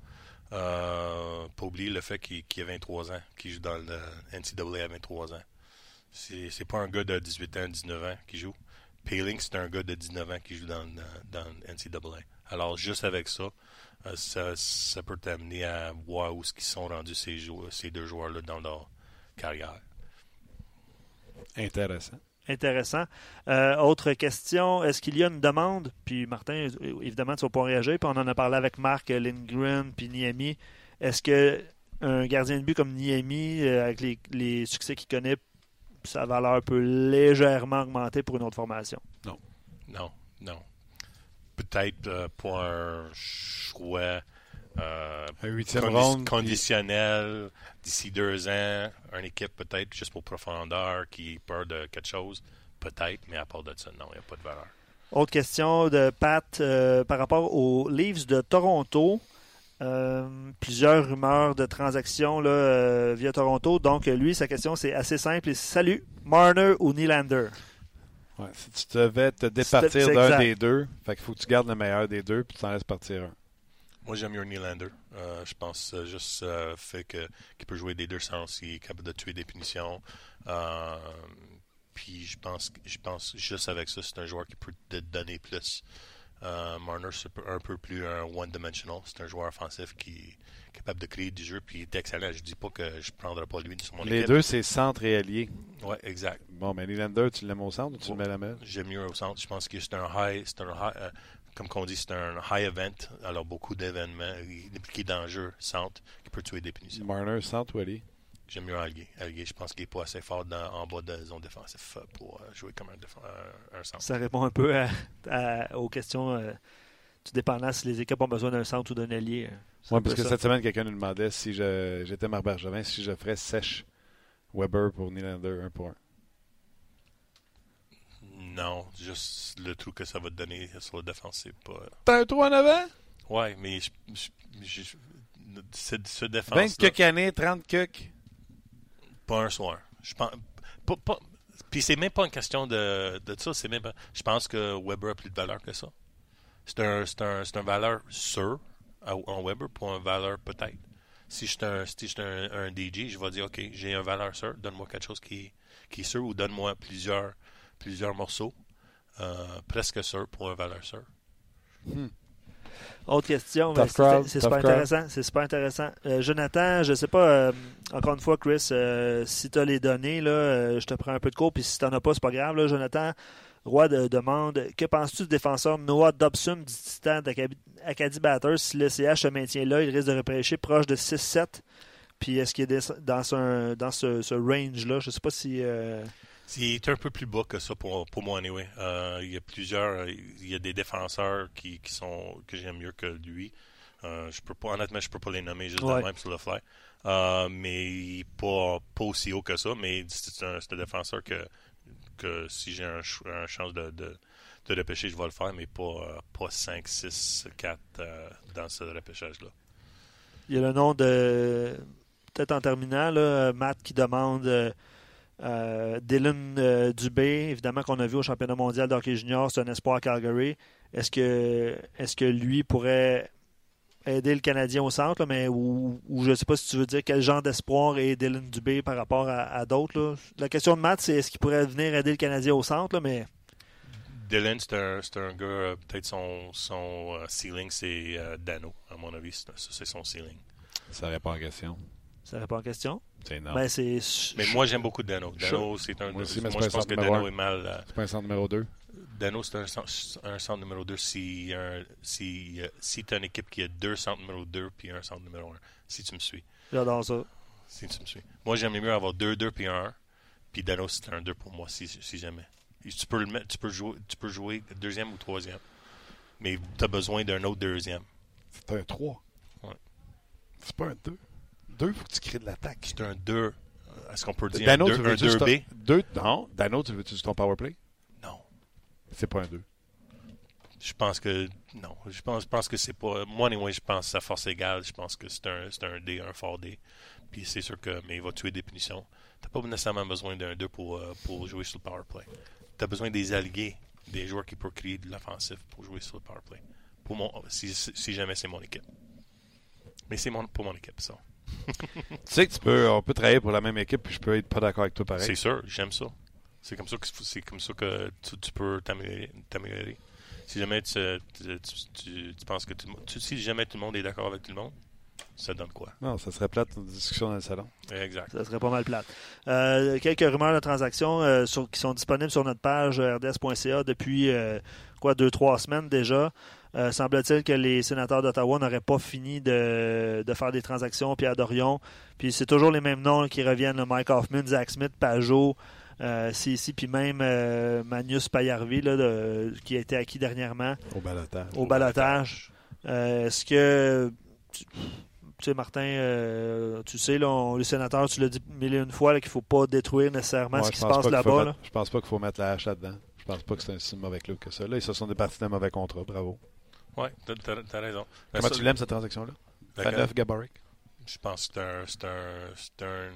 F: pas oublier le fait qu'il a 23 ans, qu'il joue dans le NCAA à 23 ans. C'est pas un gars de 18 ans, 19 ans qui joue. Paling, c'est un gars de 19 ans qui joue dans, le- dans le NCAA. Alors, juste avec ça, ça, ça peut t'amener à voir où ce qu'ils sont rendus ces, jou- ces deux joueurs-là dans leur carrière.
A: Intéressant.
B: Intéressant. Euh, autre question, est-ce qu'il y a une demande? Puis Martin, euh, évidemment, tu vas pas réagir. Puis on en a parlé avec Marc Lindgren puis Niami. Est-ce que un gardien de but comme Niami, euh, avec les, les succès qu'il connaît, sa valeur peut légèrement augmenter pour une autre formation?
F: Non, non. Peut-être euh, pour un choix euh,
A: Un huitième
F: condi-
A: ronde. puis-
F: conditionnel d'ici deux ans, une équipe peut-être juste pour profondeur qui peur de quelque chose, peut-être, mais à part de ça, non, il n'y a pas de valeur.
B: Autre question de Pat euh, par rapport aux Leafs de Toronto. Euh, plusieurs rumeurs de transactions là, via Toronto. Donc, lui, sa question, c'est assez simple. Salut, Marner ou Nylander?
A: Ouais, si tu devais te départir d'un des deux, fait qu'il faut que tu gardes le meilleur des deux puis tu t'en laisses partir un.
F: Moi, j'aime mieux Nylander. Euh, je pense euh, juste euh, fait que qu'il peut jouer des deux sens, il est capable de tuer des punitions. Euh, puis je pense, je pense juste avec ça, c'est un joueur qui peut te donner plus. Euh, Marner, c'est un peu plus un one-dimensional. C'est un joueur offensif qui capable de créer du jeu, puis il est excellent. Je dis pas que je prendrai pas lui sur mon
A: Les
F: équipe.
A: deux, c'est centre et allié.
F: Ouais, exact.
A: Bon, mais Nylander, tu l'aimes au centre ou tu le mets à la mêle?
F: J'aime mieux au centre. Je pense que c'est un high, c'est un high, euh, comme qu'on dit, c'est un high event. Alors beaucoup d'événements. Il est impliqué dans le jeu centre qui peut tuer des punitions.
A: Marner, centre ou allié?
F: J'aime mieux Alguer. Alguer, je pense qu'il n'est pas assez fort dans- en bas de la zone défensive euh, pour euh, jouer comme un, euh, un centre.
B: Ça répond un peu à- à- aux questions euh, du dépendant si les équipes ont besoin d'un centre ou d'un allié. Un
A: Oui, parce que
B: ça.
A: cette semaine, quelqu'un nous demandait si je- j'étais Marc Bergevin, si je ferais sèche Weber pour Nylander, un pour un.
F: Non, juste le trou que ça va te donner sur la défense, c'est pas.
A: T'as un trou en avant?
F: Ouais, mais je, je, je- je- ce, ce
A: 20
F: défense.
A: cucs années, 30 cucs?
F: Pas un soir. Je pense. Pas, pas- puis c'est même pas une question de, de ça. C'est même pas- je pense que Weber a plus de valeur que ça. C'est un, c'est un, c'est un valeur sûr en Weber pour une valeur peut-être. Si je suis un, si j'étais un, un DJ, je vais dire OK, j'ai un valeur sûr, donne-moi quelque chose qui, est- qui est sûr ou donne-moi plusieurs, plusieurs morceaux euh, presque sûr pour un valeur sûr.
B: Autre question, c'est-
A: crowd,
B: c'est
A: tough
B: super intéressant. C'est super intéressant. Euh, Jonathan, je sais pas, euh, encore une fois, Chris, euh, si tu as les données, là, euh, je te prends un peu de cours, puis si tu n'en as pas, c'est pas grave. Là, Jonathan Roy de- demande Que penses-tu du défenseur Noah Dobson du Titan d'Acadie Batters? Si le CH se maintient là, il risque de repêcher proche de 6-7. Puis est-ce qu'il est dans, ce, dans ce, ce range-là? Je sais pas si. euh,
F: Il est un peu plus bas que ça pour, pour moi, anyway. Euh, il y a plusieurs, il y a des défenseurs qui, qui sont que j'aime mieux que lui. Euh, je peux pas, honnêtement, je peux pas les nommer juste
B: Ouais.
F: de même sur le fly. Euh, mais pas, pas aussi haut que ça. Mais c'est un, c'est un défenseur que, que si j'ai un, ch- un chance de, de, de repêcher, je vais le faire, mais pas, pas 5, 6, 4 euh, dans ce repêchage-là.
B: Il y a le nom de. Peut-être en terminant, Matt qui demande euh, euh, Dylan euh, Dubé, évidemment qu'on a vu au championnat mondial d'hockey junior, c'est un espoir à Calgary. Est-ce que, est-ce que lui pourrait aider le Canadien au centre, là, mais ou, ou je ne sais pas si tu veux dire quel genre d'espoir est Dylan Dubé par rapport à, à d'autres. là. La question de Matt, c'est est-ce qu'il pourrait venir aider le Canadien au centre, là, mais
F: Dylan, c'est un, c'est un gars, euh, peut-être son, son euh, ceiling, c'est euh, Dano, à mon avis. C'est- son ceiling.
A: Ça répond à la question.
B: ça répond à la question?
A: C'est énorme.
B: Ben, c'est
F: Mais moi, j'aime beaucoup Dano. Dano, c'est un.
A: Moi aussi, mais
F: moi, je pense que Dano est mal. euh,
A: c'est pas un centre numéro 2.
F: Dano, c'est un, centre- un centre numéro 2 si, un, si, euh, si tu as une équipe qui a deux centres numéro 2 puis un centre numéro 1. Si tu me suis.
B: J'adore ça.
F: Si tu me suis. Moi, j'aimerais mieux avoir 2-2 puis un 1. Puis Dano, c'est un 2 pour moi, si, si jamais. Et Tu peux, le mettre, tu, peux jouer, tu peux jouer deuxième ou troisième. Mais tu as besoin d'un autre deuxième.
A: C'est un 3.
F: Ouais.
A: C'est pas un 2. 2, faut que tu crées de l'attaque.
F: C'est un 2. Est-ce qu'on peut dire
A: Dano,
F: un
A: tu
F: 2,
A: veux
F: un 2B?
A: 2 Non. Dano, tu veux-tu ton power play?
F: Non.
A: C'est pas un 2.
F: Je pense que non. Je pense, je pense que c'est pas. Moi, anyway, je pense à force égale. Je pense que c'est un, c'est un D, un fort D. Puis c'est sûr que. Mais il va tuer des punitions. T'as pas nécessairement besoin d'un 2 pour, euh, pour jouer sur le power play. T'as besoin des alliés, des joueurs qui peuvent créer de l'offensif pour jouer sur le power play. Pour mon, si, si jamais c'est mon équipe. Mais c'est mon, pour mon équipe, ça.
A: Tu sais que tu peux, on peut travailler pour la même équipe, puis je peux être pas d'accord avec toi pareil.
F: C'est sûr, j'aime ça. C'est comme ça que c'est comme ça que tu, tu peux t'améliorer. Si jamais tu, tu, tu- tu- tu penses que tout le monde, tu- si jamais tout le monde est d'accord avec tout le monde, ça donne quoi?
A: Non, ça serait plate une discussion dans le salon.
F: Exact.
B: Ça serait pas mal plate. Euh, quelques rumeurs de transactions euh, sur- qui sont disponibles sur notre page euh, rds.ca depuis euh, quoi deux trois semaines déjà. Euh, Semble-t-il que les sénateurs d'Ottawa n'auraient pas fini de, de faire des transactions. Pierre Dorion. Puis c'est toujours les mêmes noms qui reviennent. là, Mike Hoffman, Zach Smith, Pajot, euh, ici, puis même euh, Magnus Payarvi là, de- qui a été acquis dernièrement
A: Au balotage.
B: au balotage. Euh, Est-ce que, tu tu sais, Martin, euh, tu sais, là, on- les sénateurs, tu l'as dit mille et une fois, qu'il ne faut pas détruire nécessairement
A: Ouais,
B: ce qui se passe là-bas. là.
A: Je pense pas qu'il faut mettre la hache là-dedans. Je pense pas que c'est un si mauvais club que ça. Là, ils se sont départis d'un mauvais contrat. Bravo.
F: Ouais, t'as, t'as- t'as raison.
A: Comment
F: ça,
A: tu l'aimes, cette transaction-là?
F: laquelle?
A: Faneuf Gaborik?
F: Je pense que c'est un, c'est un, c'est un,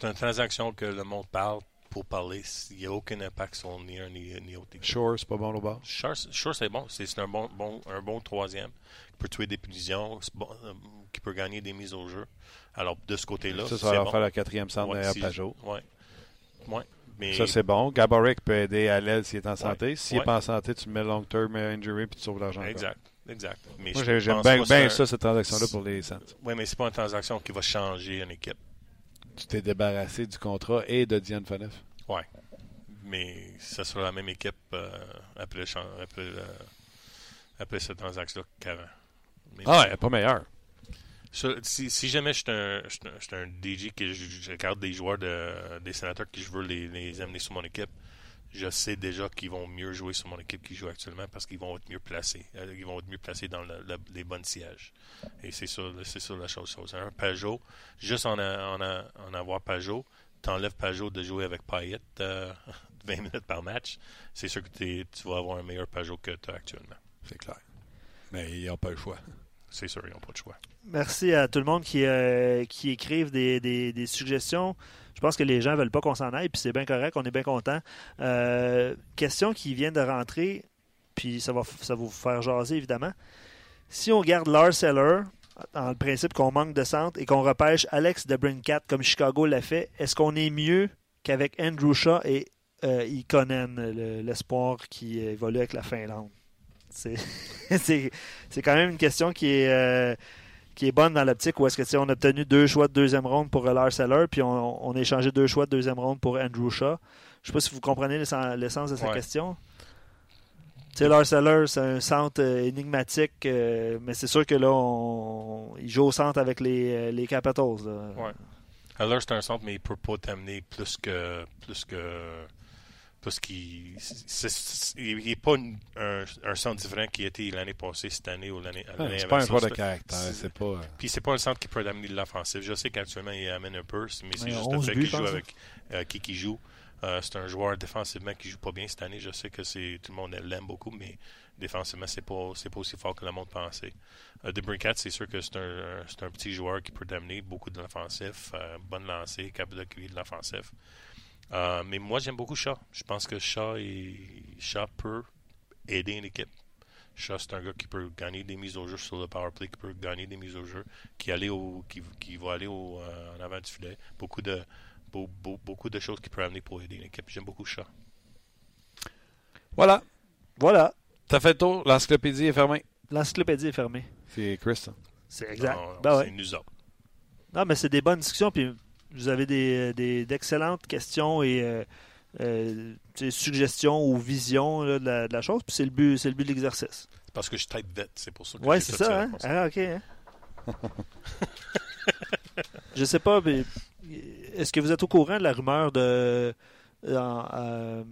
F: c'est une transaction que le monde parle pour parler. Il n'y a aucun impact sur ni un ni, ni autre.
A: Shore, c'est pas bon au bas.
F: Sure, c'est bon. C'est un bon, bon, un bon troisième qui peut tuer des punitions, bon, euh, qui peut gagner des mises au jeu. Alors, de ce côté-là,
A: Ça, ça va
F: bon.
A: faire le quatrième centre
F: Ouais,
A: derrière Pajot.
F: Ouais. Mais
A: Ça, c'est bon. Gaborik peut aider à l'aile s'il est en santé. S'il n'est
F: Ouais.
A: pas en santé, tu mets long-term injury puis tu sauves l'argent.
F: exact. Exact. Mais
A: Moi, j'aime bien ça, cette transaction-là pour les Saints.
F: Oui, mais c'est pas une transaction qui va changer une équipe.
A: Tu t'es débarrassé du contrat et de Diane Faneuf.
F: Ouais. Mais ça sera la même équipe euh, après, après, le- après cette transaction-là qu'avant.
A: Ah ouais, pas meilleur.
F: Ça, si, si jamais je suis un, DJ que je, je regarde des joueurs de, des sénateurs que je veux les, les amener sur mon équipe, je sais déjà qu'ils vont mieux jouer sur mon équipe qu'ils jouent actuellement parce qu'ils vont être mieux placés. Euh, Ils vont être mieux placés dans le- le- les bonnes sièges. Et c'est ça, c'est ça la chose. chose. Un Pajot, juste en, a- en, a- en avoir Pajot, t'enlèves Pajot de jouer avec Payet euh, 20 minutes par match, c'est sûr que tu vas avoir un meilleur Pajot que tu as actuellement.
A: C'est clair. Mais ils n'ont pas le choix.
F: C'est sûr, ils n'ont pas de choix.
B: Merci à tout le monde qui, euh, qui écrivent des, des- des suggestions. Je pense que les gens veulent pas qu'on s'en aille, puis c'est bien correct, on est bien content. Euh, question qui vient de rentrer, puis ça va, ça va vous faire jaser évidemment. Si on garde Lars Eller, dans le principe qu'on manque de centre, et qu'on repêche Alex de Brincat comme Chicago l'a fait, est-ce qu'on est mieux qu'avec Andrew Shaw et euh, Ikonen, le- l'espoir qui évolue avec la Finlande? C'est quand même une question qui est, euh, qui est bonne dans l'optique où est-ce que on a obtenu deux choix de deuxième ronde pour Lars Eller, puis on, on a échangé deux choix de deuxième ronde pour Andrew Shaw. Je sais pas si vous comprenez le, sen- le sens de sa
F: Ouais.
B: question. Tu sais, Lars Eller, c'est un centre euh, énigmatique, euh, mais c'est sûr que là, on, il joue au centre avec les, euh, les Capitals. là.
F: Ouais. Alors, c'est un centre, mais il peut pas t'amener plus que. Plus que. Plus qu'il. n'est pas une- un, un centre différent qui été l'année passée, cette année ou l'année l'année
A: c'est pas un joueur de caractère.
F: c'est-
A: pas.
F: Puis c'est pas un centre qui peut amener de l'offensive. Je sais qu'actuellement, il amène un peu, mais c'est juste
B: 11
F: le fait qu'il joue avec euh, qui qui joue. Euh, c'est un joueur défensivement qui joue pas bien cette année. Je sais que c'est tout le monde l'aime beaucoup, mais défensivement, c'est pas pas aussi fort que le monde pensait. Euh, De Brincat, c'est sûr que c'est un, un petit joueur qui peut t'amener beaucoup de l'offensif, euh, bonne lancée, capable de de l'offensif. Euh, mais moi, j'aime beaucoup Shaw. Je pense que Shaw, est, Shaw peut aider une équipe. Shaw, c'est un gars qui peut gagner des mises au jeu sur le power play, qui peut gagner des mises au jeu, qui, aller au, qui, qui va aller au, euh, en avant du filet. Beaucoup de, beau- beau- beaucoup de choses qu'il peut amener pour aider l'équipe. J'aime beaucoup Shaw.
A: Voilà.
B: Voilà.
A: T'as fait le tour. L'encyclopédie est fermée.
B: L'encyclopédie est fermée.
A: C'est Chris, ça.
B: C'est exact. Ben ouais.
F: C'est nous autres.
B: Non, mais c'est des bonnes discussions. Puis vous avez des, des- d'excellentes questions et euh, euh, suggestions ou visions là, de, la, de la chose. Puis c'est le but, c'est le but de l'exercice.
F: Parce que je type vite, c'est pour ça que
B: Ouais, c'est ça. Hein? Ah, ok. hein? Je sais pas, mais est-ce que vous êtes au courant de la rumeur de en, euh,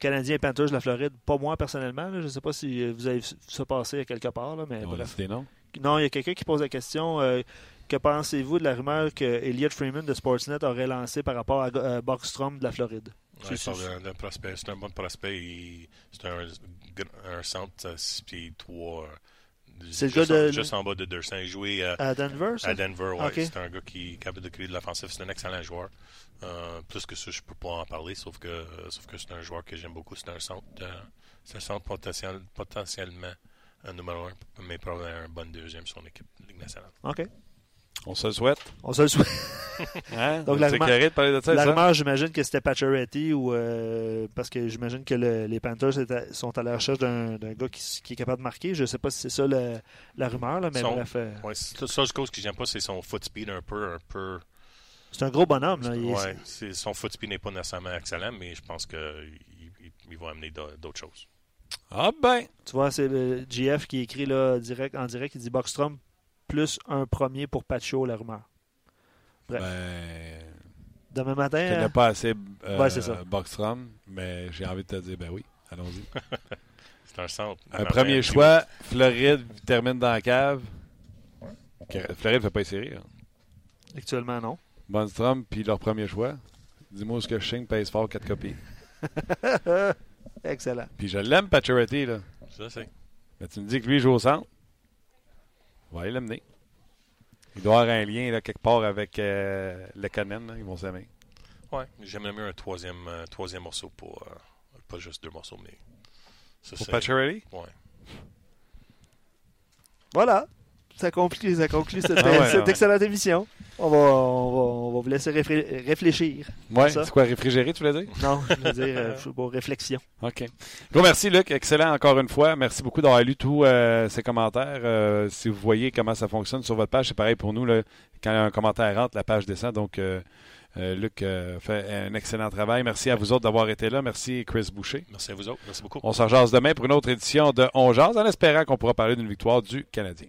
B: Canadiens et Panthers de la Floride? Pas moi personnellement. là. Je sais pas si vous avez vu ça passer à quelque part, là, mais bref.
A: des.
B: Non, il y a quelqu'un qui pose la question. euh, que pensez-vous de la rumeur que Elliot Freeman de Sportsnet aurait lancé par rapport à euh, Bockstrom de la Floride?
F: Ouais,
B: C'est-
F: un, un prospect. C'est un bon prospect. C'est un, un centre à 6 pieds 3.
B: C'est le
F: juste,
B: gars de-
F: en, juste en bas de Dursin. Il jouait euh,
B: À Denver, ça?
F: à Denver.
B: Ok.
F: C'est un gars qui est capable de créer de l'offensive. C'est un excellent joueur. Euh, plus que ça, je peux pas en parler, sauf que, sauf que c'est un joueur que j'aime beaucoup. C'est un centre, euh, c'est un centre potentiel, potentiellement un numéro un, mais probablement un bon deuxième sur l'équipe de Ligue nationale.
B: OK.
A: On se le souhaite.
B: On se le souhaite.
A: Hein?
B: Donc, la
A: C'est
B: rumeur-
A: carré de parler de ça,
B: La
A: ça?
B: rumeur, j'imagine que c'était Pacioretty ou euh, parce que j'imagine que le- les Panthers étaient- sont à la recherche d'un d'un gars qui, est capable de marquer. Je sais pas si c'est ça le- la rumeur, là, mais
F: Son-
B: bref. euh,
F: Ouais, c'est la seule chose que j'aime pas, c'est son foot speed un peu, un peu.
B: c'est un gros bonhomme. Là. Il est-
F: Ouais, c'est- son foot speed n'est pas nécessairement excellent, mais je pense qu'il il, il va amener d'a- d'autres choses.
A: Ah ben.
B: Tu vois, c'est le GF qui écrit là, direct, en direct, il dit Boxstrom plus un premier pour Pacho, la rumeur. Bref.
A: Ben.
B: Demain matin,
A: Je
B: euh,
A: connais pas assez euh,
B: Ouais, ça.
A: Boxstrom, mais j'ai envie de te dire, ben oui, allons-y.
F: C'est un centre.
A: Un premier choix, Floride termine dans la cave. Floride ne fait pas les séries. hein.
B: actuellement, non.
A: Bonstrom, puis leur premier choix. Dis-moi ce que Shing pèse fort 4 copies.
B: Excellent.
A: Puis je l'aime, Pacioretty, là.
F: Ça, c'est.
A: Mais tu me dis que lui joue au centre. On va aller l'amener. Il doit avoir un lien là, quelque part avec euh, le Canen. là. Ils vont s'aimer.
F: Ouais, j'aimerais mieux un troisième, euh, troisième morceau pour. euh, pas juste deux morceaux, mais. Ça,
A: Pour Pacioretty?
F: Ouais.
B: Voilà. Ça conclut, ça conclut cette,
A: Ah ouais,
B: cette
A: ouais.
B: excellente émission. On va, on va, on va vous laisser réfré- réfléchir.
A: Ouais, c'est quoi, réfrigéré, tu voulais dire?
B: Non, je veux dire, euh, je sais pas, réflexion.
A: OK. Gros merci, Luc. Excellent encore une fois. Merci beaucoup d'avoir lu tous euh, ces commentaires. Euh, si vous voyez comment ça fonctionne sur votre page, c'est pareil pour nous. Là, quand un commentaire rentre, la page descend. Donc, euh, euh, Luc euh, fait un excellent travail. Merci à vous autres d'avoir été là. Merci, Chris Boucher.
F: Merci à vous autres. Merci beaucoup.
A: On s'en jase demain pour une autre édition de On Jase, en espérant qu'on pourra parler d'une victoire du Canadien.